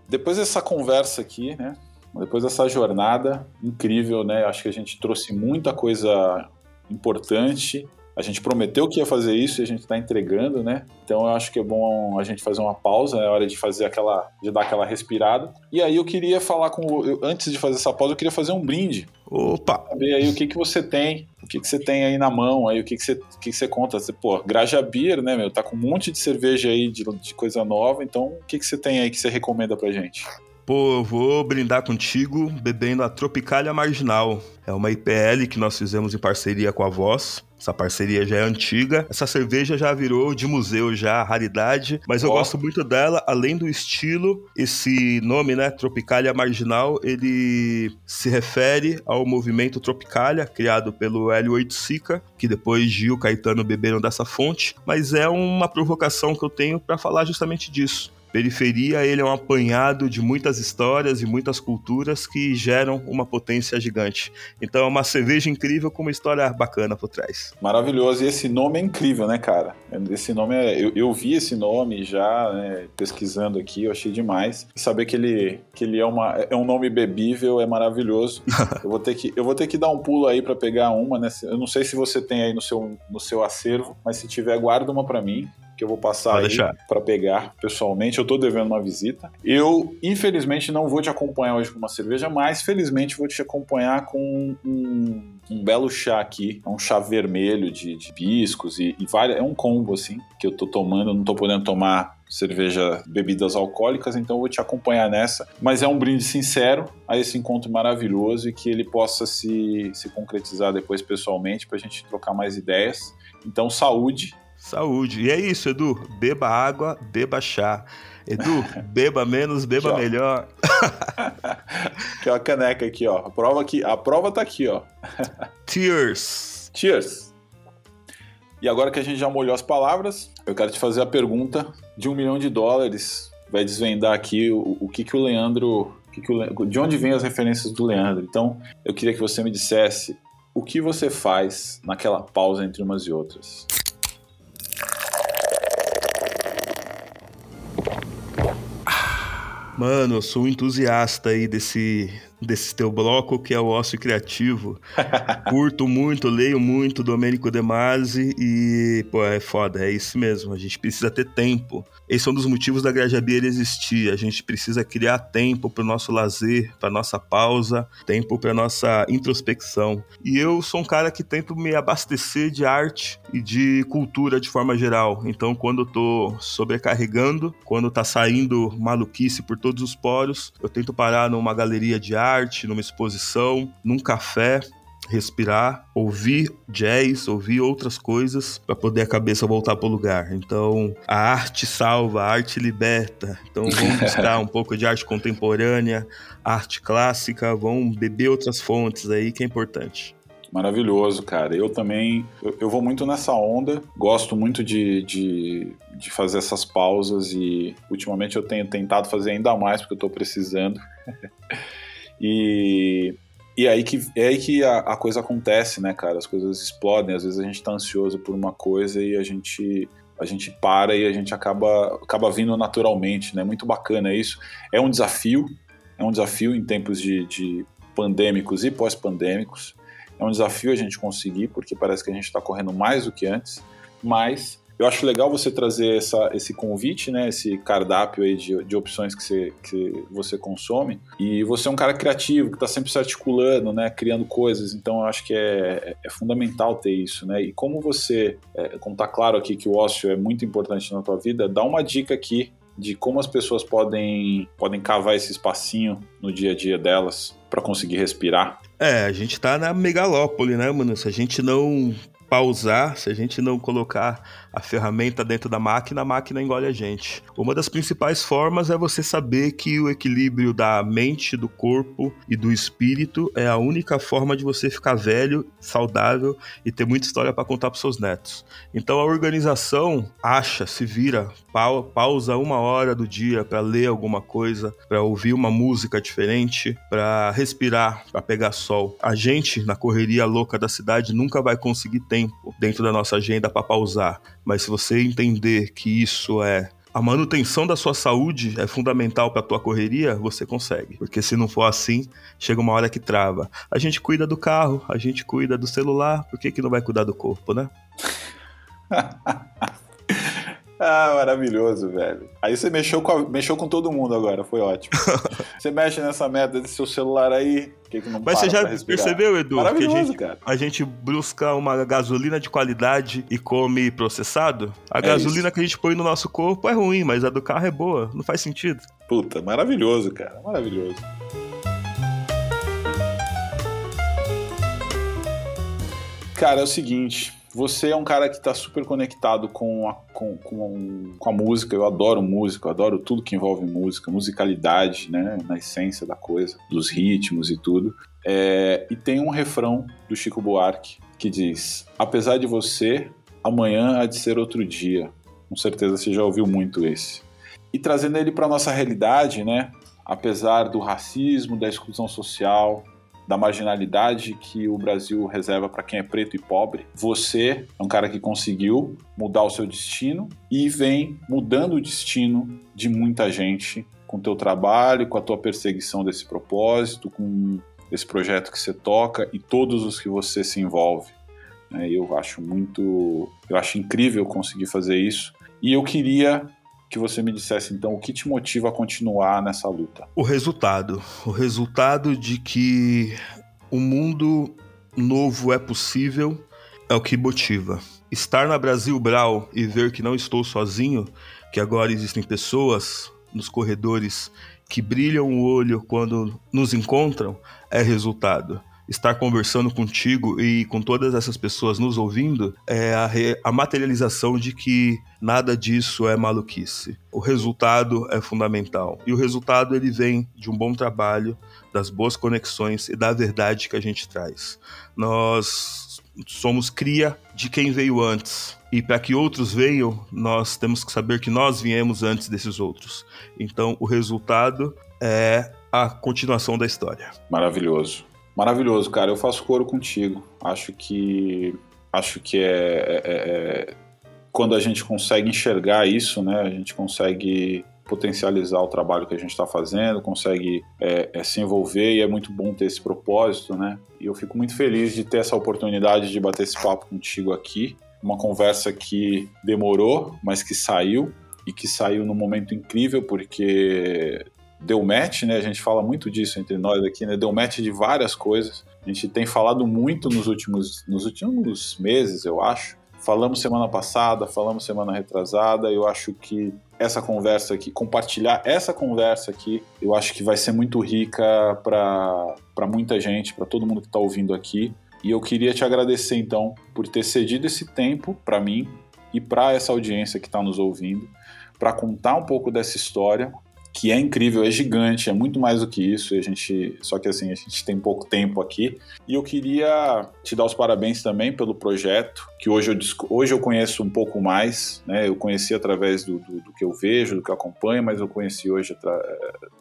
Depois dessa conversa aqui, né? Depois dessa jornada incrível, né? Acho que a gente trouxe muita coisa importante a gente prometeu que ia fazer isso e a gente está entregando, né? Então eu acho que é bom a gente fazer uma pausa, é hora de fazer aquela, de dar aquela respirada. E aí eu queria falar com, eu, antes de fazer essa pausa, eu queria fazer um brinde. Opa! Saber aí o que que você tem, o que que você tem aí na mão, aí o que que você, o que que você conta. Você, pô, Graja Beer, né, meu? Tá com um monte de cerveja aí de, de coisa nova, então o que que você tem aí que você recomenda pra gente? Pô, eu vou brindar contigo bebendo a Tropicália Marginal. É uma IPL que nós fizemos em parceria com a Voz. Essa parceria já é antiga. Essa cerveja já virou de museu, já, raridade. Mas eu oh. gosto muito dela, além do estilo. Esse nome, né, Tropicália Marginal, ele se refere ao movimento Tropicália, criado pelo Hélio Oiticica, que depois Gil Caetano beberam dessa fonte. Mas é uma provocação que eu tenho para falar justamente disso. Periferia ele é um apanhado de muitas histórias e muitas culturas que geram uma potência gigante. Então é uma cerveja incrível com uma história bacana por trás. Maravilhoso. E esse nome é incrível, né, cara? Esse nome é. Eu, eu vi esse nome já, né, pesquisando aqui, eu achei demais. E saber que ele, que ele é, uma, é um nome bebível é maravilhoso. eu, vou ter que, eu vou ter que dar um pulo aí para pegar uma, né? Eu não sei se você tem aí no seu, no seu acervo, mas se tiver, guarda uma para mim que eu vou passar Pode aí para pegar pessoalmente. Eu tô devendo uma visita. Eu, infelizmente, não vou te acompanhar hoje com uma cerveja, mas felizmente vou te acompanhar com um, um belo chá aqui. É um chá vermelho de, de biscos e, e várias, é um combo assim que eu tô tomando. Eu não tô podendo tomar cerveja, bebidas alcoólicas, então eu vou te acompanhar nessa. Mas é um brinde sincero a esse encontro maravilhoso e que ele possa se, se concretizar depois pessoalmente para a gente trocar mais ideias. Então, saúde Saúde. E é isso, Edu. Beba água, beba chá. Edu, beba menos, beba aqui, melhor. Aqui, ó, a caneca aqui, ó. A prova, aqui, a prova tá aqui, ó. Cheers. Cheers. E agora que a gente já molhou as palavras, eu quero te fazer a pergunta de um milhão de dólares. Vai desvendar aqui o, o que, que o Leandro. Que que o, de onde vêm as referências do Leandro. Então, eu queria que você me dissesse o que você faz naquela pausa entre umas e outras. Mano, eu sou um entusiasta aí desse, desse teu bloco, que é o ócio criativo. Curto muito, leio muito Domênico De Masi e, pô, é foda, é isso mesmo. A gente precisa ter tempo. Esse é um dos motivos da Grajabeira existir. A gente precisa criar tempo para o nosso lazer, para nossa pausa, tempo para nossa introspecção. E eu sou um cara que tento me abastecer de arte e de cultura de forma geral. Então, quando eu tô sobrecarregando, quando tá saindo maluquice por todos os poros, eu tento parar numa galeria de arte arte, numa exposição, num café, respirar, ouvir jazz, ouvir outras coisas para poder a cabeça voltar para o lugar. Então, a arte salva, a arte liberta. Então, vamos buscar um pouco de arte contemporânea, arte clássica, vamos beber outras fontes aí que é importante. Maravilhoso, cara. Eu também, eu, eu vou muito nessa onda, gosto muito de, de, de, fazer essas pausas e ultimamente eu tenho tentado fazer ainda mais porque eu estou precisando. E, e aí que, é aí que a, a, coisa acontece, né, cara? As coisas explodem. Às vezes a gente tá ansioso por uma coisa e a gente, a gente para e a gente acaba, acaba vindo naturalmente, né? Muito bacana isso. É um desafio, é um desafio em tempos de, de pandêmicos e pós-pandêmicos. É um desafio a gente conseguir, porque parece que a gente está correndo mais do que antes, mas eu acho legal você trazer essa, esse convite, né, esse cardápio aí de, de opções que você, que você consome. E você é um cara criativo, que está sempre se articulando, né, criando coisas. Então eu acho que é, é fundamental ter isso, né? E como você, é, como está claro aqui que o ócio é muito importante na tua vida, dá uma dica aqui de como as pessoas podem, podem cavar esse espacinho no dia a dia delas para conseguir respirar. É, a gente tá na megalópole, né, mano? Se a gente não pausar, se a gente não colocar a ferramenta dentro da máquina, a máquina engole a gente. Uma das principais formas é você saber que o equilíbrio da mente, do corpo e do espírito é a única forma de você ficar velho, saudável e ter muita história para contar para seus netos. Então a organização acha, se vira, pausa uma hora do dia para ler alguma coisa, para ouvir uma música diferente, para respirar, para pegar sol. A gente na correria louca da cidade nunca vai conseguir tempo dentro da nossa agenda para pausar. Mas se você entender que isso é a manutenção da sua saúde é fundamental para a tua correria, você consegue. Porque se não for assim, chega uma hora que trava. A gente cuida do carro, a gente cuida do celular, por que, que não vai cuidar do corpo, né? Ah, maravilhoso, velho. Aí você mexeu com, a, mexeu com todo mundo agora, foi ótimo. você mexe nessa merda desse seu celular aí, que, que não Mas você já percebeu, Edu, que a gente, cara. a gente busca uma gasolina de qualidade e come processado? A é gasolina isso. que a gente põe no nosso corpo é ruim, mas a do carro é boa. Não faz sentido. Puta, maravilhoso, cara. Maravilhoso. Cara, é o seguinte, você é um cara que está super conectado com a, com, com, com, a música. Eu adoro música, eu adoro tudo que envolve música, musicalidade, né? Na essência da coisa, dos ritmos e tudo. É, e tem um refrão do Chico Buarque que diz: Apesar de você, amanhã há de ser outro dia. Com certeza você já ouviu muito esse. E trazendo ele para nossa realidade, né? Apesar do racismo, da exclusão social, da marginalidade que o Brasil reserva para quem é preto e pobre. Você é um cara que conseguiu mudar o seu destino e vem mudando o destino de muita gente com teu trabalho, com a tua perseguição desse propósito, com esse projeto que você toca e todos os que você se envolve. Né? Eu acho muito, eu acho incrível conseguir fazer isso. E eu queria que você me dissesse então o que te motiva a continuar nessa luta. O resultado, o resultado de que o mundo novo é possível é o que motiva. Estar na Brasil Brau e ver que não estou sozinho, que agora existem pessoas nos corredores que brilham o olho quando nos encontram, é resultado estar conversando contigo e com todas essas pessoas nos ouvindo é a, a materialização de que nada disso é maluquice. O resultado é fundamental. E o resultado ele vem de um bom trabalho, das boas conexões e da verdade que a gente traz. Nós somos cria de quem veio antes. E para que outros venham, nós temos que saber que nós viemos antes desses outros. Então, o resultado é a continuação da história. Maravilhoso. Maravilhoso, cara. Eu faço coro contigo. Acho que acho que é, é, é, quando a gente consegue enxergar isso, né? A gente consegue potencializar o trabalho que a gente está fazendo, consegue é, é, se envolver e é muito bom ter esse propósito, né? E eu fico muito feliz de ter essa oportunidade de bater esse papo contigo aqui. Uma conversa que demorou, mas que saiu e que saiu num momento incrível porque deu match, né? A gente fala muito disso entre nós aqui, né? Deu match de várias coisas. A gente tem falado muito nos últimos, nos últimos meses, eu acho. Falamos semana passada, falamos semana retrasada. Eu acho que essa conversa aqui, compartilhar essa conversa aqui, eu acho que vai ser muito rica para muita gente, para todo mundo que está ouvindo aqui. E eu queria te agradecer então por ter cedido esse tempo para mim e para essa audiência que está nos ouvindo, para contar um pouco dessa história que é incrível, é gigante, é muito mais do que isso. A gente, só que assim, a gente tem pouco tempo aqui. E eu queria te dar os parabéns também pelo projeto, que hoje eu, hoje eu conheço um pouco mais, né? Eu conheci através do, do, do que eu vejo, do que eu acompanho, mas eu conheci hoje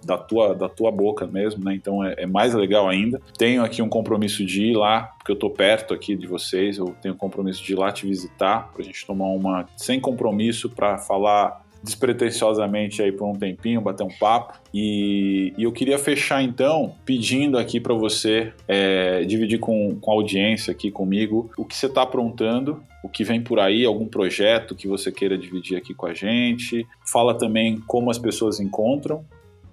da tua, da tua boca mesmo, né? Então é, é mais legal ainda. Tenho aqui um compromisso de ir lá, porque eu tô perto aqui de vocês, eu tenho compromisso de ir lá te visitar, pra gente tomar uma sem compromisso para falar despretensiosamente aí por um tempinho, bater um papo. E, e eu queria fechar então pedindo aqui para você é, dividir com, com a audiência aqui comigo o que você está aprontando, o que vem por aí, algum projeto que você queira dividir aqui com a gente. Fala também como as pessoas encontram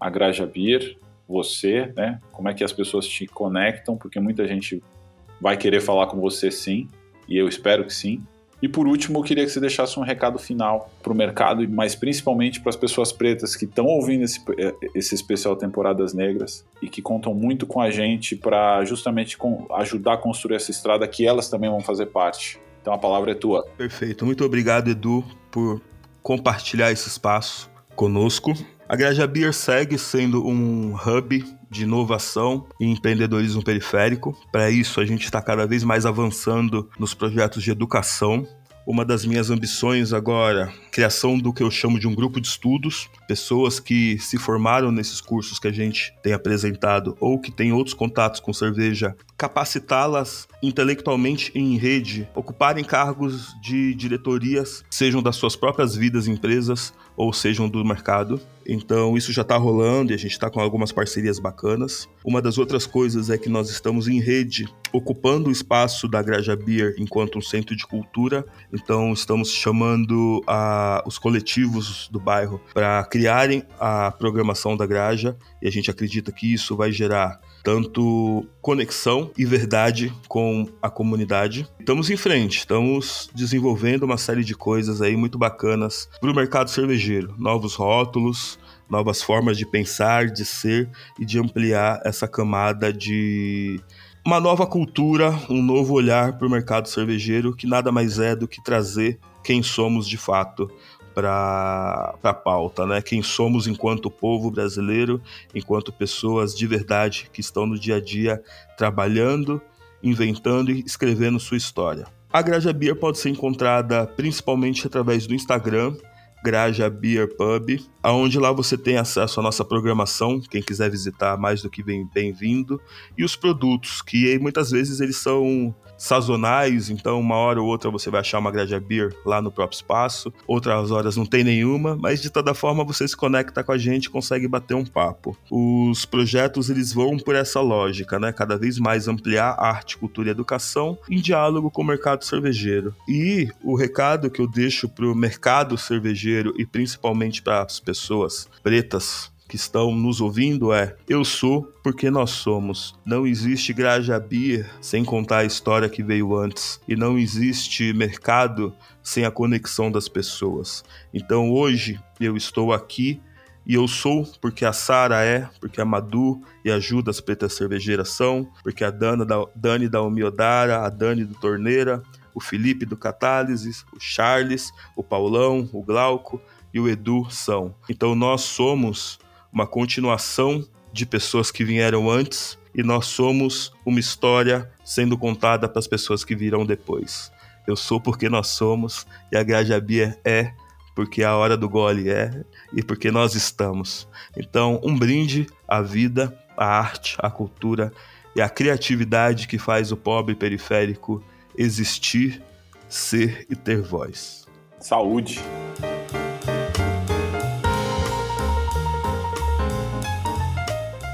a Graja Beer, você, né? Como é que as pessoas te conectam, porque muita gente vai querer falar com você sim, e eu espero que sim. E por último, eu queria que você deixasse um recado final para o mercado, mas principalmente para as pessoas pretas que estão ouvindo esse, eh, esse especial Temporadas Negras e que contam muito com a gente para justamente ajudar a construir essa estrada que elas também vão fazer parte. Então a palavra é tua. Perfeito. Muito obrigado, Edu, por compartilhar esse espaço conosco. A Graja Beer segue sendo um hub de inovação e empreendedorismo periférico. Para isso, a gente está cada vez mais avançando nos projetos de educação uma das minhas ambições agora, criação do que eu chamo de um grupo de estudos, pessoas que se formaram nesses cursos que a gente tem apresentado ou que têm outros contatos com cerveja, capacitá-las intelectualmente em rede, ocuparem cargos de diretorias, sejam das suas próprias vidas empresas ou sejam do mercado. Então isso já está rolando e a gente está com algumas parcerias bacanas. Uma das outras coisas é que nós estamos em rede, ocupando o espaço da Graja Beer enquanto um centro de cultura. Então estamos chamando a, os coletivos do bairro para criarem a programação da Graja e a gente acredita que isso vai gerar tanto conexão e verdade com a comunidade. Estamos em frente, estamos desenvolvendo uma série de coisas aí muito bacanas para o mercado cervejeiro, novos rótulos, novas formas de pensar, de ser e de ampliar essa camada de uma nova cultura, um novo olhar para o mercado cervejeiro, que nada mais é do que trazer quem somos de fato para a pauta, né? Quem somos enquanto povo brasileiro, enquanto pessoas de verdade que estão no dia a dia trabalhando, inventando e escrevendo sua história. A Graja Beer pode ser encontrada principalmente através do Instagram, Graja Beer Pub, aonde lá você tem acesso à nossa programação, quem quiser visitar mais do que bem-vindo, e os produtos, que muitas vezes eles são sazonais, então uma hora ou outra você vai achar uma grade beer lá no próprio espaço, outras horas não tem nenhuma, mas de toda forma você se conecta com a gente consegue bater um papo. Os projetos eles vão por essa lógica, né? Cada vez mais ampliar arte, cultura e educação em diálogo com o mercado cervejeiro. E o recado que eu deixo para o mercado cervejeiro e principalmente para as pessoas pretas que estão nos ouvindo é: Eu sou porque nós somos. Não existe Graja Beer sem contar a história que veio antes. E não existe mercado sem a conexão das pessoas. Então hoje eu estou aqui e eu sou porque a Sara é, porque a Madu e a Ju das Pretas Cervejeiras são, porque a Dana da, Dani da Omiodara, a Dani do Torneira, o Felipe do Catálises, o Charles, o Paulão, o Glauco e o Edu são. Então nós somos uma continuação de pessoas que vieram antes e nós somos uma história sendo contada para as pessoas que virão depois. Eu sou porque nós somos e a Grajabia é porque a hora do gole é e porque nós estamos. Então, um brinde à vida, à arte, à cultura e à criatividade que faz o pobre periférico existir, ser e ter voz. Saúde!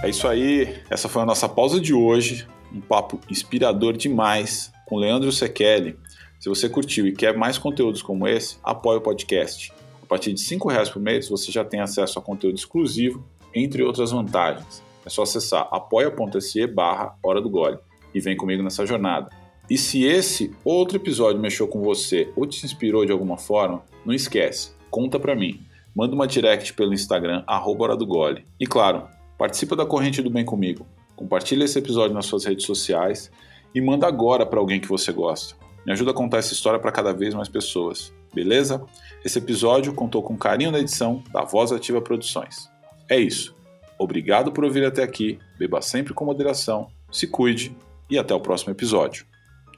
É isso aí, essa foi a nossa pausa de hoje. Um papo inspirador demais com Leandro Sekeli. Se você curtiu e quer mais conteúdos como esse, apoie o podcast. A partir de R$ reais por mês você já tem acesso a conteúdo exclusivo, entre outras vantagens. É só acessar apoia.se barra Hora do Gole e vem comigo nessa jornada. E se esse outro episódio mexeu com você ou te inspirou de alguma forma, não esquece, conta pra mim. Manda uma direct pelo Instagram, arroba Hora do Gole. E claro, Participa da corrente do bem comigo. Compartilha esse episódio nas suas redes sociais e manda agora para alguém que você gosta. Me ajuda a contar essa história para cada vez mais pessoas. Beleza? Esse episódio contou com carinho na edição da Voz Ativa Produções. É isso. Obrigado por ouvir até aqui. Beba sempre com moderação, se cuide e até o próximo episódio.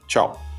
Tchau.